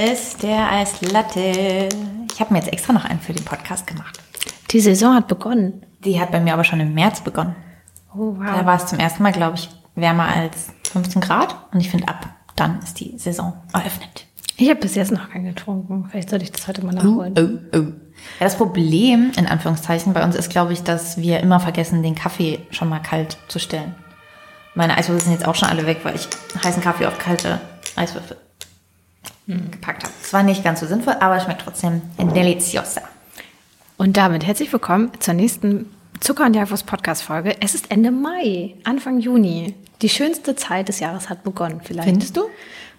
ist der Eislatte. Ich habe mir jetzt extra noch einen für den Podcast gemacht. Die Saison hat begonnen. Die hat bei mir aber schon im März begonnen. Oh, wow. Da war es zum ersten Mal, glaube ich, wärmer als 15 Grad. Und ich finde, ab dann ist die Saison eröffnet. Ich habe bis jetzt noch keinen getrunken. Vielleicht sollte ich das heute mal nachholen. Oh, oh. Ja, das Problem, in Anführungszeichen, bei uns ist, glaube ich, dass wir immer vergessen, den Kaffee schon mal kalt zu stellen. Meine Eiswürfel sind jetzt auch schon alle weg, weil ich heißen Kaffee auf kalte Eiswürfel gepackt habe. Es war nicht ganz so sinnvoll, aber es schmeckt trotzdem deliciosa. Und damit herzlich willkommen zur nächsten Zucker und Jagdwurst Podcast Folge. Es ist Ende Mai, Anfang Juni. Die schönste Zeit des Jahres hat begonnen, vielleicht. Findest du?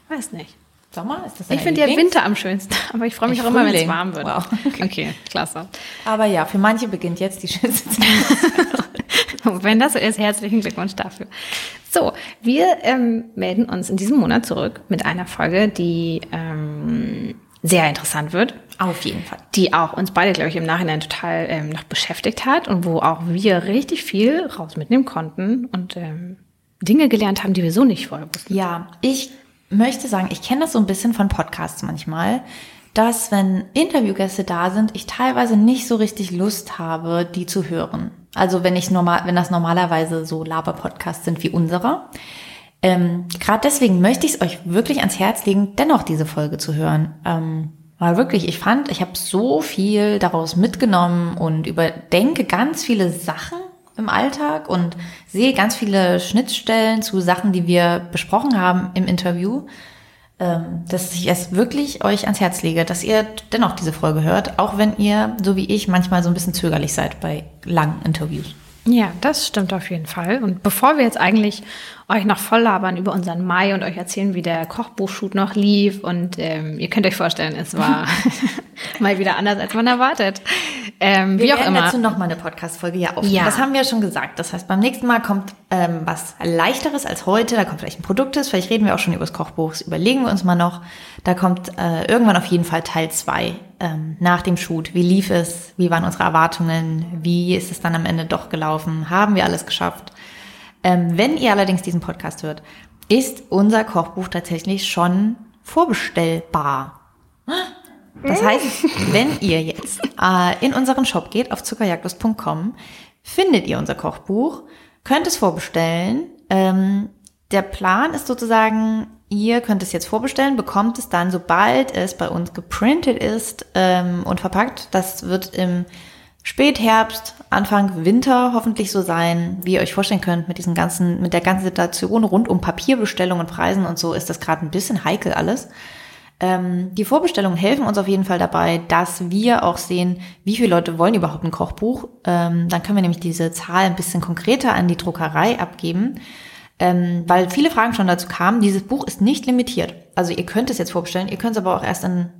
Weiß nicht. Sommer? Ist das Ich finde ja? Winter am schönsten, aber ich freue mich auch immer, wenn es Frühling. warm wird. Wow. Okay. klasse. Aber ja, für manche beginnt jetzt die schönste Zeit. Wenn das so ist, herzlichen Glückwunsch dafür. So, wir ähm, melden uns in diesem Monat zurück mit einer Folge, die ähm, sehr interessant wird, Auf jeden Fall. die auch uns beide, glaube ich, im Nachhinein total ähm, noch beschäftigt hat und wo auch wir richtig viel raus mitnehmen konnten und ähm, Dinge gelernt haben, die wir so nicht vorher wussten. Ja, ich möchte sagen, ich kenne das so ein bisschen von Podcasts manchmal, dass wenn Interviewgäste da sind, ich teilweise nicht so richtig Lust habe, die zu hören. Also wenn ich normal, wenn das normalerweise so Laber-Podcasts sind wie unserer. Ähm, Gerade deswegen möchte ich es euch wirklich ans Herz legen, dennoch diese Folge zu hören. Ähm, weil wirklich, ich fand, ich habe so viel daraus mitgenommen und überdenke ganz viele Sachen im Alltag und sehe ganz viele Schnittstellen zu Sachen, die wir besprochen haben im Interview, dass ich es wirklich euch ans Herz lege, dass ihr dennoch diese Folge hört, auch wenn ihr, so wie ich, manchmal so ein bisschen zögerlich seid bei langen Interviews. Ja, das stimmt auf jeden Fall. Und bevor wir jetzt eigentlich euch noch voll labern über unseren Mai und euch erzählen, wie der Kochbuchshoot noch lief und ähm, ihr könnt euch vorstellen, es war mal wieder anders, als man erwartet. Ähm, Wir wie auch werden immer. dazu noch mal eine Podcast-Folge ja aufnehmen. Ja. Das haben wir ja schon gesagt. Das heißt, beim nächsten Mal kommt ähm, was leichteres als heute. Da kommt vielleicht ein Produktes. Vielleicht reden wir auch schon über das Kochbuch. Das überlegen wir uns mal noch. Da kommt äh, irgendwann auf jeden Fall Teil zwei ähm, nach dem Shoot. Wie lief es? Wie waren unsere Erwartungen? Wie ist es dann am Ende doch gelaufen? Haben wir alles geschafft? Ähm, wenn ihr allerdings diesen Podcast hört, ist unser Kochbuch tatsächlich schon vorbestellbar. Das heißt, wenn ihr jetzt äh, in unseren Shop geht, auf zuckerjagdlust.com, findet ihr unser Kochbuch, könnt es vorbestellen. Ähm, der Plan ist sozusagen, ihr könnt es jetzt vorbestellen, bekommt es dann, sobald es bei uns geprintet ist ähm, und verpackt. Das wird im Spätherbst, Anfang Winter hoffentlich so sein, wie ihr euch vorstellen könnt, mit diesen ganzen, mit der ganzen Situation rund um Papierbestellung und Preisen und so ist das gerade ein bisschen heikel alles. Ähm, die Vorbestellungen helfen uns auf jeden Fall dabei, dass wir auch sehen, wie viele Leute wollen überhaupt ein Kochbuch. Ähm, dann können wir nämlich diese Zahl ein bisschen konkreter an die Druckerei abgeben, ähm, weil viele Fragen schon dazu kamen. Dieses Buch ist nicht limitiert. Also ihr könnt es jetzt vorbestellen, ihr könnt es aber auch erst in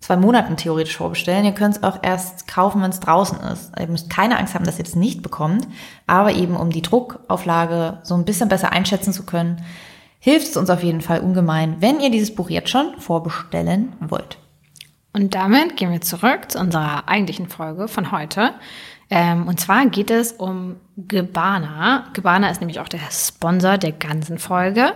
zwei Monaten theoretisch vorbestellen. Ihr könnt es auch erst kaufen, wenn es draußen ist. Ihr müsst keine Angst haben, dass ihr es nicht bekommt, aber eben um die Druckauflage so ein bisschen besser einschätzen zu können, hilft es uns auf jeden Fall ungemein, wenn ihr dieses Buch jetzt schon vorbestellen wollt. Und damit gehen wir zurück zu unserer eigentlichen Folge von heute. Ähm, und zwar geht es um Gebana. Gebana ist nämlich auch der Sponsor der ganzen Folge.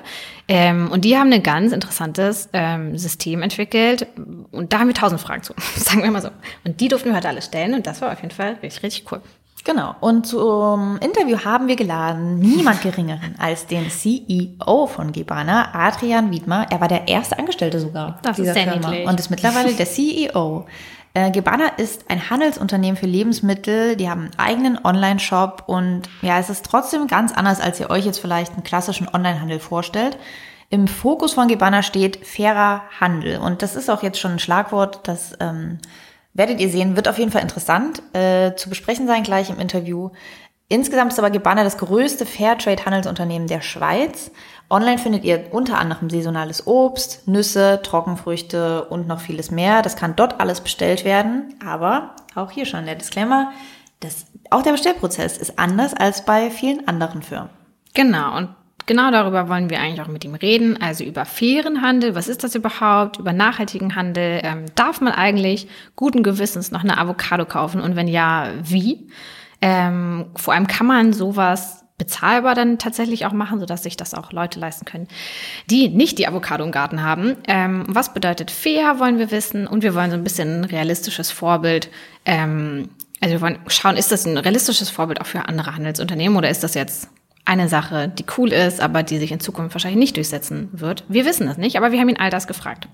Ähm, und die haben ein ganz interessantes ähm, System entwickelt. Und da haben wir tausend Fragen zu, sagen wir mal so. Und die durften wir heute alle stellen. Und das war auf jeden Fall richtig, richtig cool. Genau. Und zum Interview haben wir geladen niemand geringeren als den CEO von Gebana, Adrian Wiedmer. Er war der erste Angestellte sogar Das dieser ist Firma niedlich. und ist mittlerweile der CEO. Äh, Gebana ist ein Handelsunternehmen für Lebensmittel. Die haben einen eigenen Online-Shop und ja, es ist trotzdem ganz anders, als ihr euch jetzt vielleicht einen klassischen Online-Handel vorstellt. Im Fokus von Gebana steht fairer Handel und das ist auch jetzt schon ein Schlagwort, das ähm, werdet ihr sehen, wird auf jeden Fall interessant äh, zu besprechen sein gleich im Interview. Insgesamt ist aber Gebana das größte Fairtrade-Handelsunternehmen der Schweiz. Online findet ihr unter anderem saisonales Obst, Nüsse, Trockenfrüchte und noch vieles mehr. Das kann dort alles bestellt werden. Aber auch hier schon der Disclaimer, das, auch der Bestellprozess ist anders als bei vielen anderen Firmen. Genau, und genau darüber wollen wir eigentlich auch mit ihm reden. Also über fairen Handel, was ist das überhaupt? Über nachhaltigen Handel. Ähm, darf man eigentlich guten Gewissens noch eine Avocado kaufen? Und wenn ja, wie? Ähm, vor allem kann man sowas bezahlbar dann tatsächlich auch machen, sodass sich das auch Leute leisten können, die nicht die Avocado im Garten haben. Ähm, was bedeutet fair, wollen wir wissen. Und wir wollen so ein bisschen ein realistisches Vorbild. Ähm, also wir wollen schauen, ist das ein realistisches Vorbild auch für andere Handelsunternehmen oder ist das jetzt eine Sache, die cool ist, aber die sich in Zukunft wahrscheinlich nicht durchsetzen wird? Wir wissen es nicht, aber wir haben ihn all das gefragt.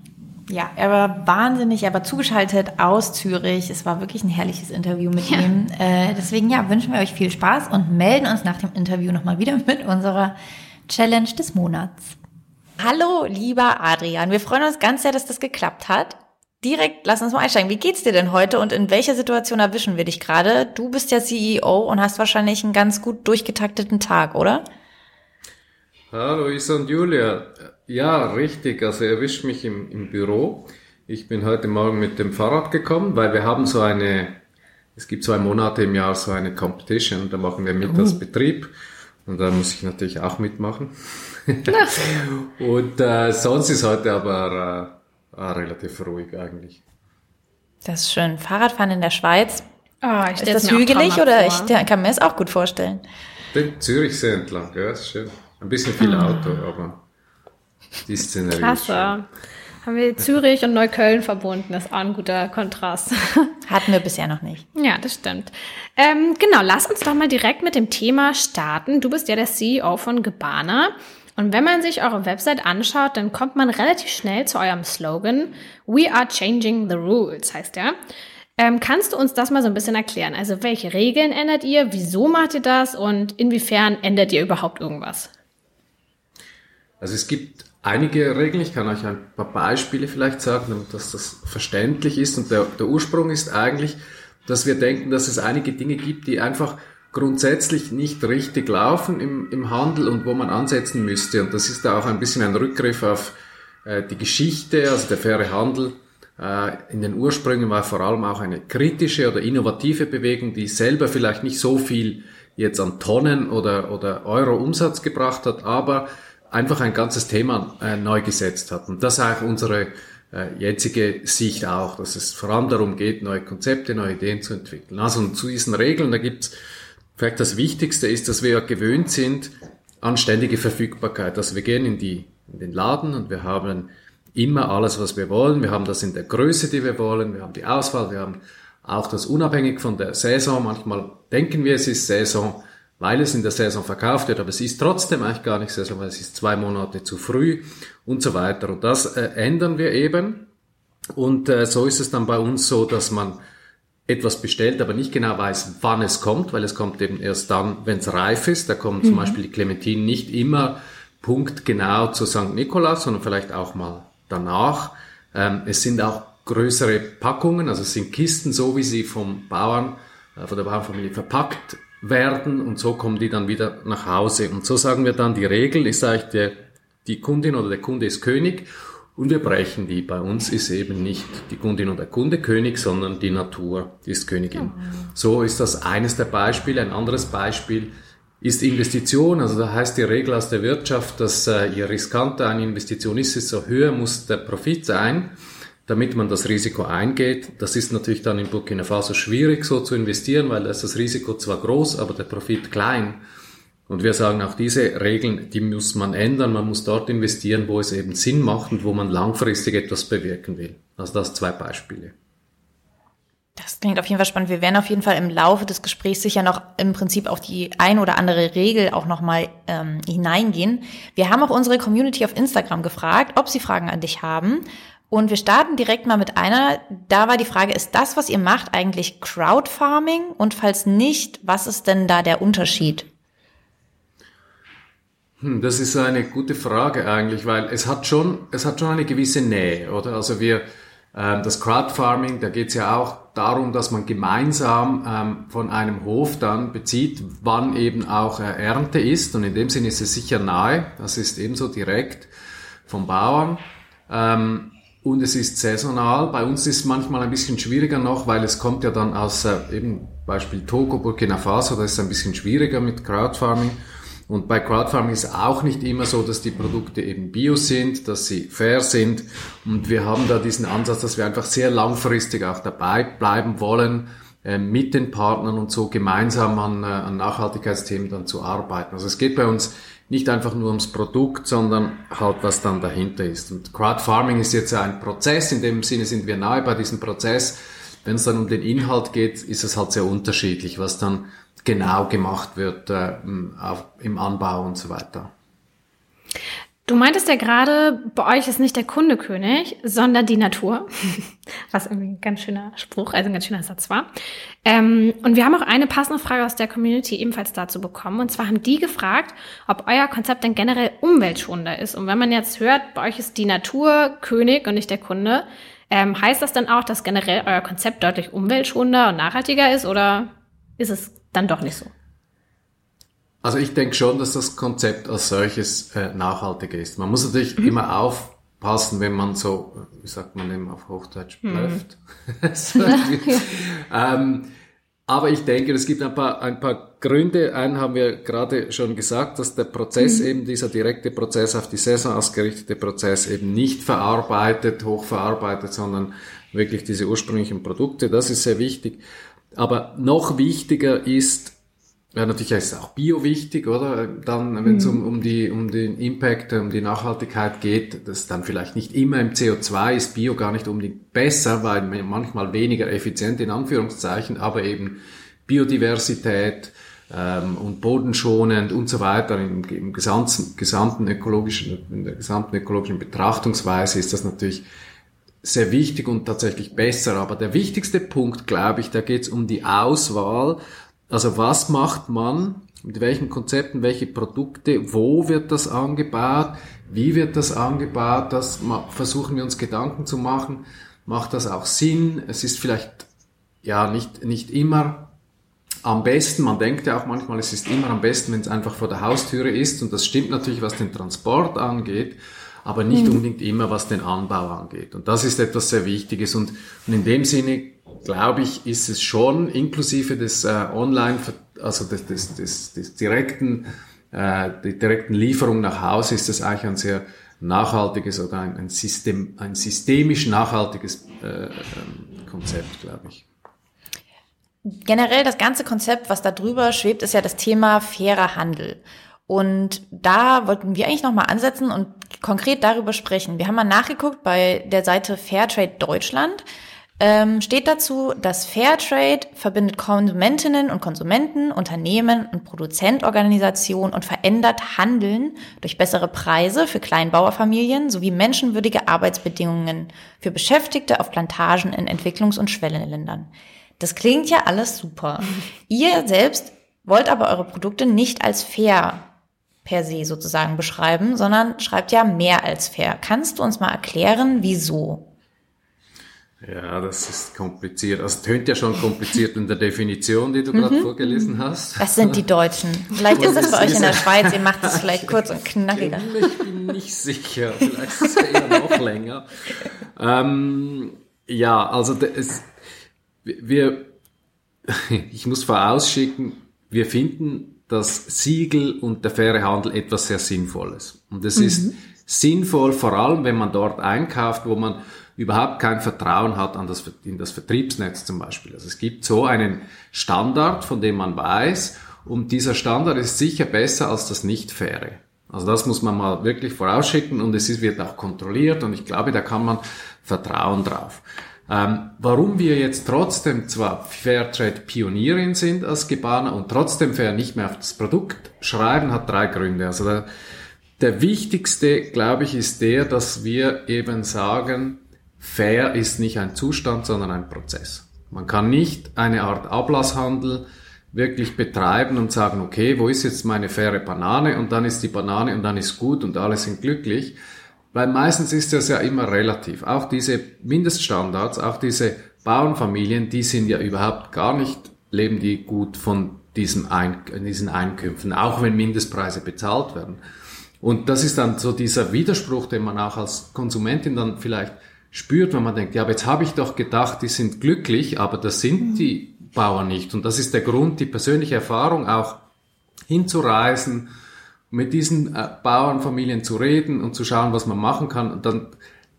Ja, er war wahnsinnig, er war zugeschaltet aus Zürich. Es war wirklich ein herrliches Interview mit ja. ihm. Äh, deswegen ja, wünschen wir euch viel Spaß und melden uns nach dem Interview nochmal wieder mit unserer Challenge des Monats. Hallo, lieber Adrian. Wir freuen uns ganz sehr, dass das geklappt hat. Direkt, lass uns mal einsteigen. Wie geht's dir denn heute und in welcher Situation erwischen wir dich gerade? Du bist ja CEO und hast wahrscheinlich einen ganz gut durchgetakteten Tag, oder? Hallo Isa und Julia. Ja, richtig. Also erwischt mich im, im Büro. Ich bin heute Morgen mit dem Fahrrad gekommen, weil wir haben so eine, es gibt zwei Monate im Jahr so eine Competition, da machen wir mit uh. als Betrieb und da muss ich natürlich auch mitmachen. und äh, sonst ist heute aber äh, äh, relativ ruhig eigentlich. Das ist schön. Fahrradfahren in der Schweiz. Oh, ist das hügelig oder ich kann mir es auch gut vorstellen. Den Zürichsee entlang, ja, ist schön. Ein bisschen viel oh. Auto, aber die Szenerie. Klasse. Haben wir Zürich und Neukölln verbunden. Das ist auch ein guter Kontrast. Hatten wir bisher noch nicht. Ja, das stimmt. Ähm, genau, lass uns doch mal direkt mit dem Thema starten. Du bist ja der CEO von Gebana. Und wenn man sich eure Website anschaut, dann kommt man relativ schnell zu eurem Slogan We are changing the rules, heißt der. Ähm, kannst du uns das mal so ein bisschen erklären? Also welche Regeln ändert ihr? Wieso macht ihr das? Und inwiefern ändert ihr überhaupt irgendwas? Also es gibt einige Regeln. Ich kann euch ein paar Beispiele vielleicht sagen, damit dass das verständlich ist. Und der, der Ursprung ist eigentlich, dass wir denken, dass es einige Dinge gibt, die einfach grundsätzlich nicht richtig laufen im, im Handel und wo man ansetzen müsste. Und das ist da auch ein bisschen ein Rückgriff auf äh, die Geschichte, also der faire Handel. Äh, in den Ursprüngen war vor allem auch eine kritische oder innovative Bewegung, die selber vielleicht nicht so viel jetzt an Tonnen oder, oder Euro Umsatz gebracht hat, aber einfach ein ganzes Thema äh, neu gesetzt hat. Und das ist auch unsere äh, jetzige Sicht auch, dass es vor allem darum geht, neue Konzepte, neue Ideen zu entwickeln. Also zu diesen Regeln, da gibt's vielleicht das Wichtigste ist, dass wir ja gewöhnt sind an ständige Verfügbarkeit. Also wir gehen in, die, in den Laden und wir haben immer alles, was wir wollen. Wir haben das in der Größe, die wir wollen. Wir haben die Auswahl. Wir haben auch das unabhängig von der Saison. Manchmal denken wir, es ist Saison weil es in der Saison verkauft wird, aber es ist trotzdem eigentlich gar nicht Saison, weil es ist zwei Monate zu früh und so weiter. Und das äh, ändern wir eben. Und äh, so ist es dann bei uns so, dass man etwas bestellt, aber nicht genau weiß, wann es kommt, weil es kommt eben erst dann, wenn es reif ist. Da kommen zum mhm. Beispiel die Clementinen nicht immer punktgenau zu St. Nikolaus, sondern vielleicht auch mal danach. Ähm, es sind auch größere Packungen, also es sind Kisten, so wie sie vom Bauern, äh, von der Bauernfamilie verpackt werden und so kommen die dann wieder nach Hause. Und so sagen wir dann, die Regel ist eigentlich, der, die Kundin oder der Kunde ist König und wir brechen die. Bei uns ist eben nicht die Kundin oder der Kunde König, sondern die Natur ist Königin. So ist das eines der Beispiele. Ein anderes Beispiel ist Investition. Also da heißt die Regel aus der Wirtschaft, dass äh, je riskanter eine Investition ist, desto höher muss der Profit sein damit man das Risiko eingeht. Das ist natürlich dann in Burkina Faso schwierig so zu investieren, weil da ist das Risiko zwar groß, aber der Profit klein. Und wir sagen auch diese Regeln, die muss man ändern. Man muss dort investieren, wo es eben Sinn macht und wo man langfristig etwas bewirken will. Also das zwei Beispiele. Das klingt auf jeden Fall spannend. Wir werden auf jeden Fall im Laufe des Gesprächs sicher noch im Prinzip auf die ein oder andere Regel auch nochmal ähm, hineingehen. Wir haben auch unsere Community auf Instagram gefragt, ob sie Fragen an dich haben. Und wir starten direkt mal mit einer. Da war die Frage, ist das, was ihr macht, eigentlich Crowdfarming? Und falls nicht, was ist denn da der Unterschied? Hm, das ist eine gute Frage eigentlich, weil es hat schon, es hat schon eine gewisse Nähe, oder? Also wir, ähm, das Crowdfarming, da geht es ja auch darum, dass man gemeinsam ähm, von einem Hof dann bezieht, wann eben auch äh, Ernte ist. Und in dem Sinne ist es sicher nahe. Das ist ebenso direkt vom Bauern. Ähm, und es ist saisonal. Bei uns ist es manchmal ein bisschen schwieriger noch, weil es kommt ja dann aus äh, eben Beispiel Togo, Burkina Faso, da ist es ein bisschen schwieriger mit Crowdfarming. Und bei Crowdfarming ist auch nicht immer so, dass die Produkte eben bio sind, dass sie fair sind. Und wir haben da diesen Ansatz, dass wir einfach sehr langfristig auch dabei bleiben wollen. äh, mit den Partnern und so gemeinsam an, äh, an Nachhaltigkeitsthemen dann zu arbeiten. Also es geht bei uns nicht einfach nur ums Produkt, sondern halt was dann dahinter ist. Und Crowdfarming ist jetzt ein Prozess, in dem Sinne sind wir nahe bei diesem Prozess. Wenn es dann um den Inhalt geht, ist es halt sehr unterschiedlich, was dann genau gemacht wird äh, im Anbau und so weiter. Du meintest ja gerade, bei euch ist nicht der Kunde König, sondern die Natur. Was irgendwie ein ganz schöner Spruch, also ein ganz schöner Satz war. Ähm, und wir haben auch eine passende Frage aus der Community ebenfalls dazu bekommen. Und zwar haben die gefragt, ob euer Konzept denn generell umweltschonender ist. Und wenn man jetzt hört, bei euch ist die Natur König und nicht der Kunde, ähm, heißt das dann auch, dass generell euer Konzept deutlich umweltschonender und nachhaltiger ist oder ist es dann doch nicht so? Also ich denke schon, dass das Konzept als solches äh, nachhaltiger ist. Man muss natürlich mhm. immer aufpassen, wenn man so, wie sagt man eben auf Hochdeutsch, mhm. blöft. ähm, aber ich denke, es gibt ein paar, ein paar Gründe. Einen haben wir gerade schon gesagt, dass der Prozess mhm. eben, dieser direkte Prozess auf die Saison ausgerichtete Prozess eben nicht verarbeitet, hochverarbeitet, sondern wirklich diese ursprünglichen Produkte. Das ist sehr wichtig. Aber noch wichtiger ist, ja, natürlich ist auch Bio wichtig, oder? Dann, wenn es mhm. um, um, die, um den Impact, um die Nachhaltigkeit geht, das dann vielleicht nicht immer im CO2 ist Bio gar nicht unbedingt besser, weil manchmal weniger effizient in Anführungszeichen, aber eben Biodiversität ähm, und bodenschonend und so weiter im, im gesamten, gesamten ökologischen, in der gesamten ökologischen Betrachtungsweise ist das natürlich sehr wichtig und tatsächlich besser. Aber der wichtigste Punkt, glaube ich, da geht es um die Auswahl. Also was macht man, mit welchen Konzepten, welche Produkte, wo wird das angebaut, wie wird das angebaut, das versuchen wir uns Gedanken zu machen, macht das auch Sinn, es ist vielleicht ja nicht, nicht immer am besten, man denkt ja auch manchmal, es ist immer am besten, wenn es einfach vor der Haustüre ist. Und das stimmt natürlich, was den Transport angeht, aber nicht mhm. unbedingt immer, was den Anbau angeht. Und das ist etwas sehr Wichtiges und, und in dem Sinne glaube ich, ist es schon inklusive des äh, Online, also des, des, des, des direkten, äh, die direkten Lieferung nach Hause, ist das eigentlich ein sehr nachhaltiges oder ein, ein, System, ein systemisch nachhaltiges äh, ähm, Konzept, glaube ich. Generell das ganze Konzept, was da drüber schwebt, ist ja das Thema fairer Handel. Und da wollten wir eigentlich nochmal ansetzen und konkret darüber sprechen. Wir haben mal nachgeguckt bei der Seite Fairtrade Deutschland ähm, steht dazu, dass Fairtrade verbindet Konsumentinnen und Konsumenten, Unternehmen und Produzentorganisationen und verändert Handeln durch bessere Preise für Kleinbauerfamilien sowie menschenwürdige Arbeitsbedingungen für Beschäftigte auf Plantagen in Entwicklungs- und Schwellenländern. Das klingt ja alles super. Ihr selbst wollt aber eure Produkte nicht als fair per se sozusagen beschreiben, sondern schreibt ja mehr als fair. Kannst du uns mal erklären, wieso? Ja, das ist kompliziert. Also tönt ja schon kompliziert in der Definition, die du mhm. gerade vorgelesen hast. Das sind die Deutschen. Vielleicht ist das bei euch in der Schweiz, ihr macht das vielleicht kurz und knackiger. Ich bin nicht sicher, vielleicht ist es eher noch länger. Ähm, ja, also es, wir, ich muss vorausschicken, wir finden das Siegel und der faire Handel etwas sehr Sinnvolles. Und es mhm. ist sinnvoll, vor allem wenn man dort einkauft, wo man überhaupt kein Vertrauen hat an das, in das Vertriebsnetz zum Beispiel. Also es gibt so einen Standard, von dem man weiß, und dieser Standard ist sicher besser als das Nicht-Faire. Also das muss man mal wirklich vorausschicken und es wird auch kontrolliert und ich glaube, da kann man Vertrauen drauf. Ähm, warum wir jetzt trotzdem zwar Fairtrade Pionierin sind als Gebana und trotzdem Fair nicht mehr auf das Produkt schreiben, hat drei Gründe. Also der, der wichtigste, glaube ich, ist der, dass wir eben sagen, Fair ist nicht ein Zustand, sondern ein Prozess. Man kann nicht eine Art Ablasshandel wirklich betreiben und sagen, okay, wo ist jetzt meine faire Banane und dann ist die Banane und dann ist gut und alle sind glücklich. Weil meistens ist das ja immer relativ. Auch diese Mindeststandards, auch diese Bauernfamilien, die sind ja überhaupt gar nicht, leben die gut von diesen, Ein diesen Einkünften, auch wenn Mindestpreise bezahlt werden. Und das ist dann so dieser Widerspruch, den man auch als Konsumentin dann vielleicht spürt, wenn man denkt, ja, aber jetzt habe ich doch gedacht, die sind glücklich, aber das sind mhm. die Bauern nicht. Und das ist der Grund, die persönliche Erfahrung auch hinzureisen, mit diesen äh, Bauernfamilien zu reden und zu schauen, was man machen kann. Und dann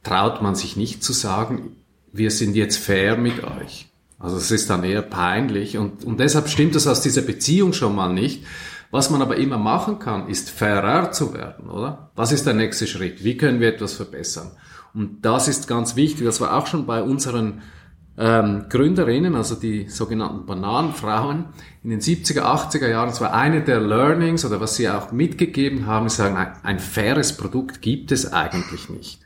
traut man sich nicht zu sagen, wir sind jetzt fair mit euch. Also es ist dann eher peinlich und, und deshalb stimmt das aus dieser Beziehung schon mal nicht. Was man aber immer machen kann, ist fairer zu werden, oder? Was ist der nächste Schritt? Wie können wir etwas verbessern? Und das ist ganz wichtig. Das war auch schon bei unseren ähm, Gründerinnen, also die sogenannten Bananenfrauen in den 70er, 80er Jahren. Das war eine der Learnings oder was sie auch mitgegeben haben, sagen, ein, faires Produkt gibt es eigentlich nicht.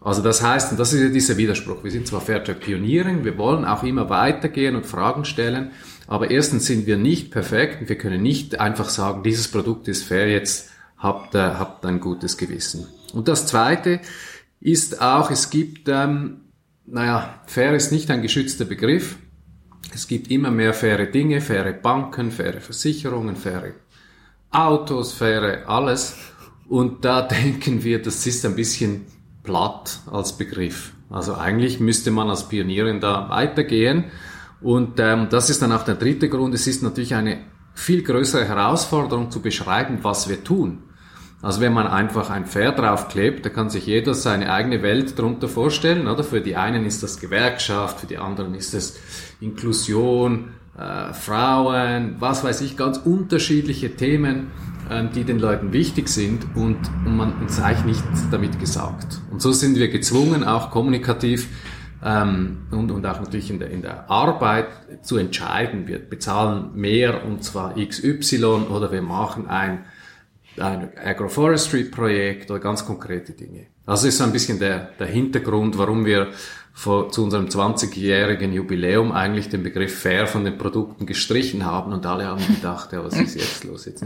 Also das heißt, und das ist ja dieser Widerspruch, wir sind zwar Fairtrade Pionierin, wir wollen auch immer weitergehen und Fragen stellen, aber erstens sind wir nicht perfekt und wir können nicht einfach sagen, dieses Produkt ist fair, jetzt habt, äh, habt ein gutes Gewissen. Und das Zweite ist auch, es gibt, ähm, naja, fair ist nicht ein geschützter Begriff. Es gibt immer mehr faire Dinge, faire Banken, faire Versicherungen, faire Autos, faire alles. Und da denken wir, das ist ein bisschen platt als Begriff. Also eigentlich müsste man als Pionierin da weitergehen. Und ähm, das ist dann auch der dritte Grund. Es ist natürlich eine viel größere Herausforderung zu beschreiben, was wir tun. Also wenn man einfach ein Pferd draufklebt, da kann sich jeder seine eigene Welt darunter vorstellen. Oder für die einen ist das Gewerkschaft, für die anderen ist es Inklusion, äh, Frauen, was weiß ich, ganz unterschiedliche Themen. Ähm, die den Leuten wichtig sind und, und man uns eigentlich nichts damit gesagt. Und so sind wir gezwungen, auch kommunikativ ähm, und, und auch natürlich in der, in der Arbeit zu entscheiden. Wir bezahlen mehr und zwar XY oder wir machen ein, ein Agroforestry-Projekt oder ganz konkrete Dinge. Also ist so ein bisschen der, der Hintergrund, warum wir vor, zu unserem 20-jährigen Jubiläum eigentlich den Begriff fair von den Produkten gestrichen haben und alle haben gedacht, ja, was ist jetzt los? Jetzt.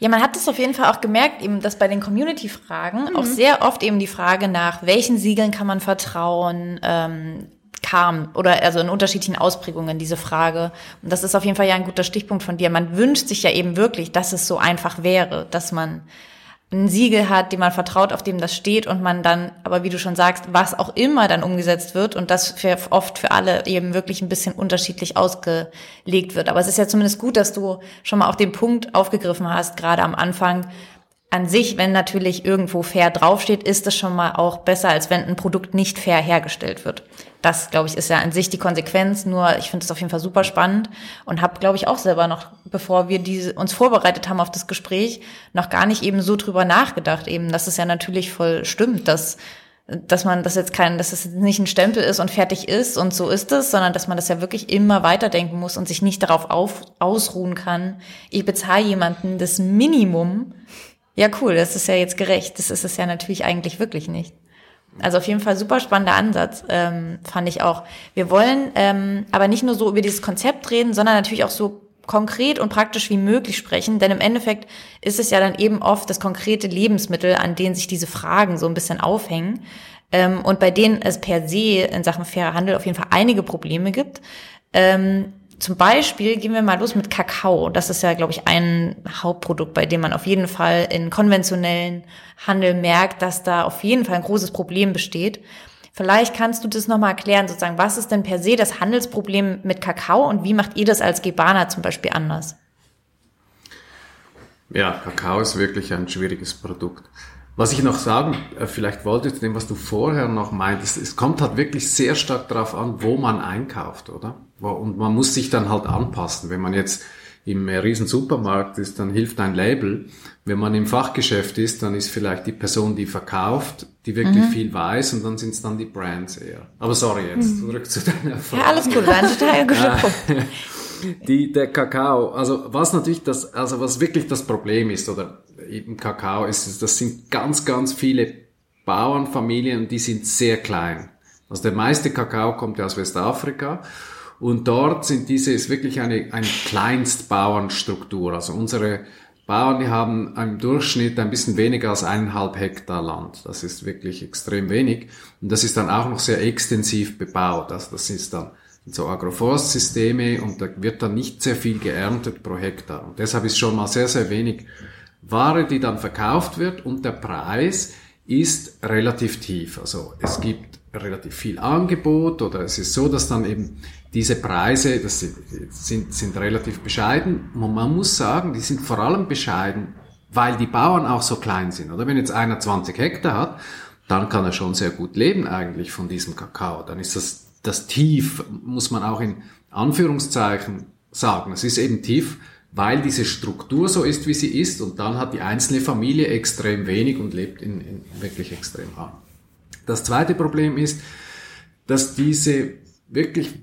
Ja, man hat es auf jeden Fall auch gemerkt, eben, dass bei den Community-Fragen mhm. auch sehr oft eben die Frage nach, welchen Siegeln kann man vertrauen, ähm, kam oder also in unterschiedlichen Ausprägungen diese Frage. Und das ist auf jeden Fall ja ein guter Stichpunkt von dir. Man wünscht sich ja eben wirklich, dass es so einfach wäre, dass man ein Siegel hat, dem man vertraut, auf dem das steht und man dann, aber wie du schon sagst, was auch immer dann umgesetzt wird und das für, oft für alle eben wirklich ein bisschen unterschiedlich ausgelegt wird. Aber es ist ja zumindest gut, dass du schon mal auch den Punkt aufgegriffen hast, gerade am Anfang, an sich, wenn natürlich irgendwo fair draufsteht, ist es schon mal auch besser, als wenn ein Produkt nicht fair hergestellt wird. Das, glaube ich, ist ja an sich die Konsequenz. Nur ich finde es auf jeden Fall super spannend und habe, glaube ich, auch selber noch, bevor wir diese, uns vorbereitet haben auf das Gespräch, noch gar nicht eben so drüber nachgedacht, eben, dass es ja natürlich voll stimmt, dass dass man das jetzt kein, dass es nicht ein Stempel ist und fertig ist und so ist es, sondern dass man das ja wirklich immer weiterdenken muss und sich nicht darauf auf, ausruhen kann. Ich bezahle jemanden das Minimum ja, cool, das ist ja jetzt gerecht. Das ist es ja natürlich eigentlich wirklich nicht. Also auf jeden Fall super spannender Ansatz, ähm, fand ich auch. Wir wollen ähm, aber nicht nur so über dieses Konzept reden, sondern natürlich auch so konkret und praktisch wie möglich sprechen, denn im Endeffekt ist es ja dann eben oft das konkrete Lebensmittel, an denen sich diese Fragen so ein bisschen aufhängen ähm, und bei denen es per se in Sachen fairer Handel auf jeden Fall einige Probleme gibt. Ähm, zum Beispiel gehen wir mal los mit Kakao. Das ist ja, glaube ich, ein Hauptprodukt, bei dem man auf jeden Fall in konventionellen Handel merkt, dass da auf jeden Fall ein großes Problem besteht. Vielleicht kannst du das nochmal erklären, sozusagen, was ist denn per se das Handelsproblem mit Kakao und wie macht ihr das als Gebana zum Beispiel anders? Ja, Kakao ist wirklich ein schwieriges Produkt. Was ich noch sagen, äh, vielleicht wollte zu dem, was du vorher noch meintest, es kommt halt wirklich sehr stark darauf an, wo man einkauft, oder? Und man muss sich dann halt anpassen. Wenn man jetzt im riesen Supermarkt ist, dann hilft ein Label. Wenn man im Fachgeschäft ist, dann ist vielleicht die Person, die verkauft, die wirklich mhm. viel weiß und dann sind es dann die Brands eher. Aber sorry, jetzt mhm. zurück zu deiner Frage. Ja, alles gut, war ein total guter Punkt. Die, der Kakao, also was natürlich das, also was wirklich das Problem ist, oder eben Kakao ist, das sind ganz, ganz viele Bauernfamilien, die sind sehr klein. Also der meiste Kakao kommt ja aus Westafrika und dort sind diese, ist wirklich eine, eine Kleinstbauernstruktur. Also unsere Bauern, die haben im Durchschnitt ein bisschen weniger als eineinhalb Hektar Land. Das ist wirklich extrem wenig. Und das ist dann auch noch sehr extensiv bebaut. Also das ist dann so Agroforstsysteme und da wird dann nicht sehr viel geerntet pro Hektar. Und deshalb ist schon mal sehr, sehr wenig Ware, die dann verkauft wird und der Preis ist relativ tief. Also es gibt relativ viel Angebot oder es ist so, dass dann eben diese Preise, das sind, sind relativ bescheiden. Und man muss sagen, die sind vor allem bescheiden, weil die Bauern auch so klein sind. Oder wenn jetzt einer 20 Hektar hat, dann kann er schon sehr gut leben eigentlich von diesem Kakao. Dann ist das das Tief muss man auch in Anführungszeichen sagen. Es ist eben tief, weil diese Struktur so ist, wie sie ist und dann hat die einzelne Familie extrem wenig und lebt in, in wirklich extrem arm. Das zweite Problem ist, dass diese wirklich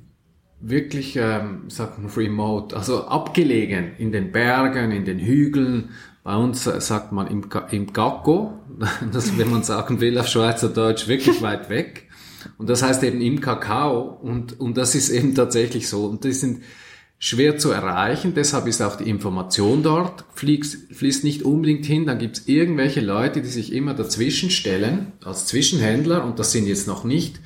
wirklich, ähm, sagt man, remote, also abgelegen in den Bergen, in den Hügeln. Bei uns äh, sagt man im, im Gacko, das, wenn man sagen will auf Schweizerdeutsch, wirklich weit weg. Und das heißt eben im Kakao und, und das ist eben tatsächlich so. Und die sind schwer zu erreichen, deshalb ist auch die Information dort, fließt, fließt nicht unbedingt hin. Dann gibt es irgendwelche Leute, die sich immer dazwischen stellen, als Zwischenhändler, und das sind jetzt noch nicht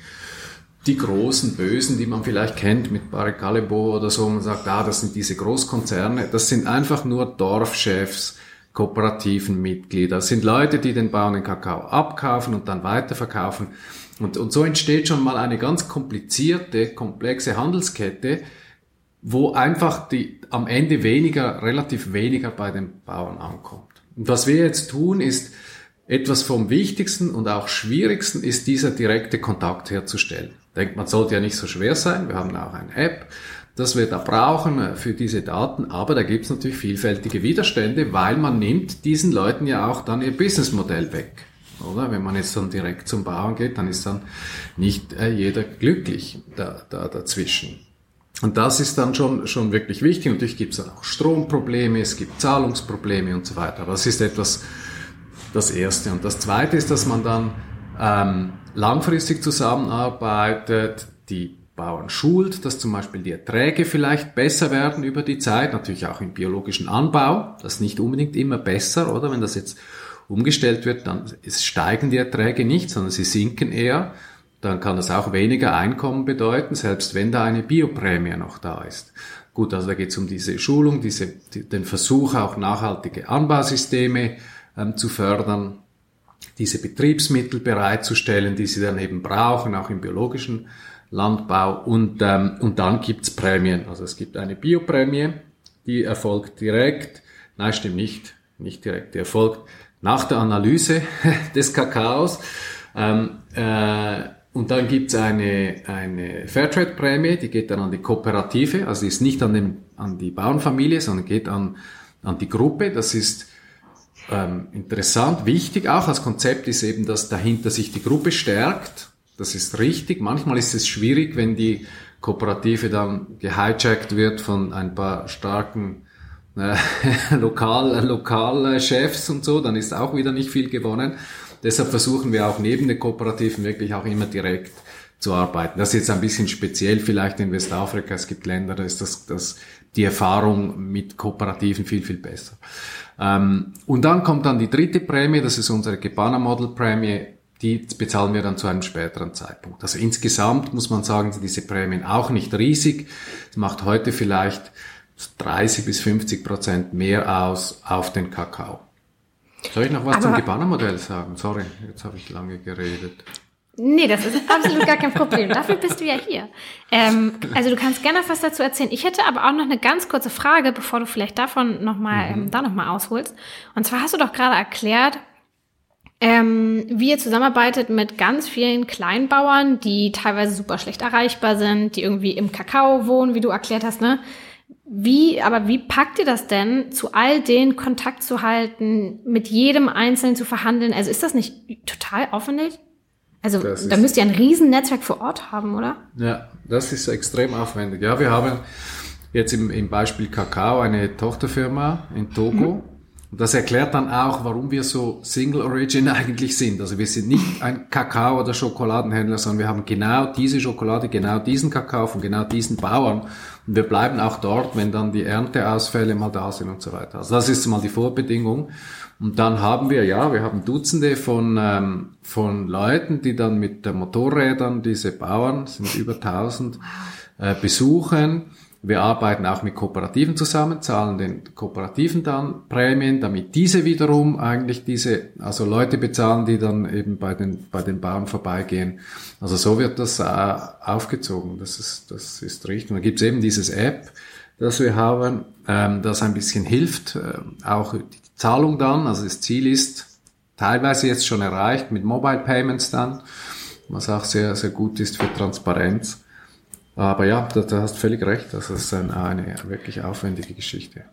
die großen Bösen, die man vielleicht kennt mit Barry Callebaut oder so, man sagt, ah, das sind diese Großkonzerne, das sind einfach nur Dorfchefs, kooperativen Mitglieder, das sind Leute, die den Bauern den Kakao abkaufen und dann weiterverkaufen. Und, und so entsteht schon mal eine ganz komplizierte, komplexe Handelskette, wo einfach die, am Ende weniger, relativ weniger bei den Bauern ankommt. Und was wir jetzt tun, ist, etwas vom Wichtigsten und auch Schwierigsten ist dieser direkte Kontakt herzustellen denkt, man sollte ja nicht so schwer sein. Wir haben auch eine App, das wir da brauchen äh, für diese Daten. Aber da gibt es natürlich vielfältige Widerstände, weil man nimmt diesen Leuten ja auch dann ihr Businessmodell weg. Oder? Wenn man jetzt dann direkt zum Bauern geht, dann ist dann nicht äh, jeder glücklich da, da dazwischen. Und das ist dann schon, schon wirklich wichtig. Natürlich gibt es dann auch Stromprobleme, es gibt Zahlungsprobleme und so weiter. Aber das ist etwas das Erste. Und das Zweite ist, dass man dann ähm, langfristig zusammenarbeitet, die Bauern schult, dass zum Beispiel die Erträge vielleicht besser werden über die Zeit, natürlich auch im biologischen Anbau, das ist nicht unbedingt immer besser, oder? Wenn das jetzt umgestellt wird, dann steigen die Erträge nicht, sondern sie sinken eher. Dann kann das auch weniger Einkommen bedeuten, selbst wenn da eine Bioprämie noch da ist. Gut, also da geht es um diese Schulung, diese, die, den Versuch auch nachhaltige Anbausysteme ähm, zu fördern diese Betriebsmittel bereitzustellen, die sie dann eben brauchen, auch im biologischen Landbau. Und, ähm, und dann gibt's Prämien. Also es gibt eine Bioprämie, die erfolgt direkt, nein, stimmt nicht, nicht direkt, die erfolgt nach der Analyse des Kakaos. Ähm, äh, und dann gibt's eine, eine Fairtrade-Prämie, die geht dann an die Kooperative, also die ist nicht an, den, an die Bauernfamilie, sondern geht an, an die Gruppe. Das ist ähm, interessant. Wichtig auch als Konzept ist eben, dass dahinter sich die Gruppe stärkt. Das ist richtig. Manchmal ist es schwierig, wenn die Kooperative dann gehijackt wird von ein paar starken äh, Lokal, Lokalchefs und so, dann ist auch wieder nicht viel gewonnen. Deshalb versuchen wir auch neben den Kooperativen wirklich auch immer direkt zu arbeiten. Das ist jetzt ein bisschen speziell vielleicht in Westafrika. Es gibt Länder, da ist das, das die Erfahrung mit Kooperativen viel, viel besser. Ähm, und dann kommt dann die dritte Prämie, das ist unsere Gebana Model Prämie, die bezahlen wir dann zu einem späteren Zeitpunkt. Also insgesamt muss man sagen, sind diese Prämien auch nicht riesig. Es macht heute vielleicht 30 bis 50 Prozent mehr aus auf den Kakao. Soll ich noch was Aber zum Gebana-Modell sagen? Sorry, jetzt habe ich lange geredet. Nee, das ist absolut gar kein Problem. Dafür bist du ja hier. Ähm, also du kannst gerne was dazu erzählen. Ich hätte aber auch noch eine ganz kurze Frage, bevor du vielleicht davon noch mal, mhm. ähm, da nochmal ausholst. Und zwar hast du doch gerade erklärt, ähm, wie ihr zusammenarbeitet mit ganz vielen Kleinbauern, die teilweise super schlecht erreichbar sind, die irgendwie im Kakao wohnen, wie du erklärt hast, ne? Wie, aber wie packt ihr das denn, zu all denen Kontakt zu halten, mit jedem Einzelnen zu verhandeln? Also ist das nicht total aufwendig? Also das da müsst ihr ein Riesennetzwerk vor Ort haben, oder? Ja, das ist extrem aufwendig. Ja, wir haben jetzt im, im Beispiel Kakao eine Tochterfirma in Togo. Mhm. Und das erklärt dann auch, warum wir so Single Origin eigentlich sind. Also wir sind nicht ein Kakao- oder Schokoladenhändler, sondern wir haben genau diese Schokolade, genau diesen Kakao von genau diesen Bauern. Wir bleiben auch dort, wenn dann die Ernteausfälle mal da sind und so weiter. Also das ist mal die Vorbedingung. Und dann haben wir, ja, wir haben Dutzende von, ähm, von Leuten, die dann mit Motorrädern diese Bauern, sind über 1000, äh, besuchen. Wir arbeiten auch mit Kooperativen zusammen, zahlen den Kooperativen dann Prämien, damit diese wiederum eigentlich diese, also Leute bezahlen, die dann eben bei den, bei den Bauern vorbeigehen. Also so wird das äh, aufgezogen. Das ist, das ist richtig. Und da gibt es eben dieses App, das wir haben, ähm, das ein bisschen hilft, äh, auch die Zahlung dann, also das Ziel ist teilweise jetzt schon erreicht mit Mobile Payments dann, was auch sehr, sehr gut ist für Transparenz. Aber ja, da, da hast völlig recht, das ist eine, eine wirklich aufwendige Geschichte.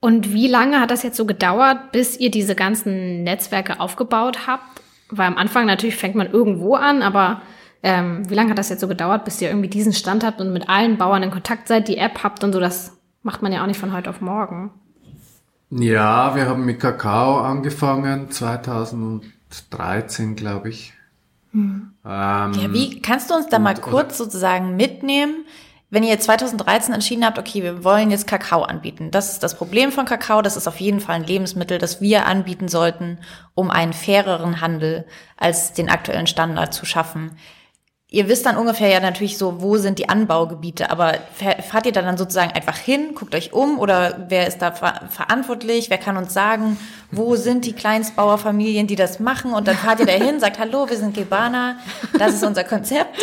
Und wie lange hat das jetzt so gedauert, bis ihr diese ganzen Netzwerke aufgebaut habt? Weil am Anfang natürlich fängt man irgendwo an, aber ähm, wie lange hat das jetzt so gedauert, bis ihr irgendwie diesen Stand habt und mit allen Bauern in Kontakt seid, die App habt und so? Das macht man ja auch nicht von heute auf morgen. Ja, wir haben mit Kakao angefangen, 2013, glaube ich. Hm. Ähm, ja, wie kannst du uns da mal kurz sozusagen mitnehmen? Wenn ihr 2013 entschieden habt, okay, wir wollen jetzt Kakao anbieten. Das ist das Problem von Kakao. Das ist auf jeden Fall ein Lebensmittel, das wir anbieten sollten, um einen faireren Handel als den aktuellen Standard zu schaffen. Ihr wisst dann ungefähr ja natürlich so, wo sind die Anbaugebiete, aber fahrt ihr da dann sozusagen einfach hin, guckt euch um oder wer ist da ver verantwortlich, wer kann uns sagen, wo sind die Kleinstbauerfamilien, die das machen und dann fahrt ihr da hin, sagt, hallo, wir sind Gebana, das ist unser Konzept.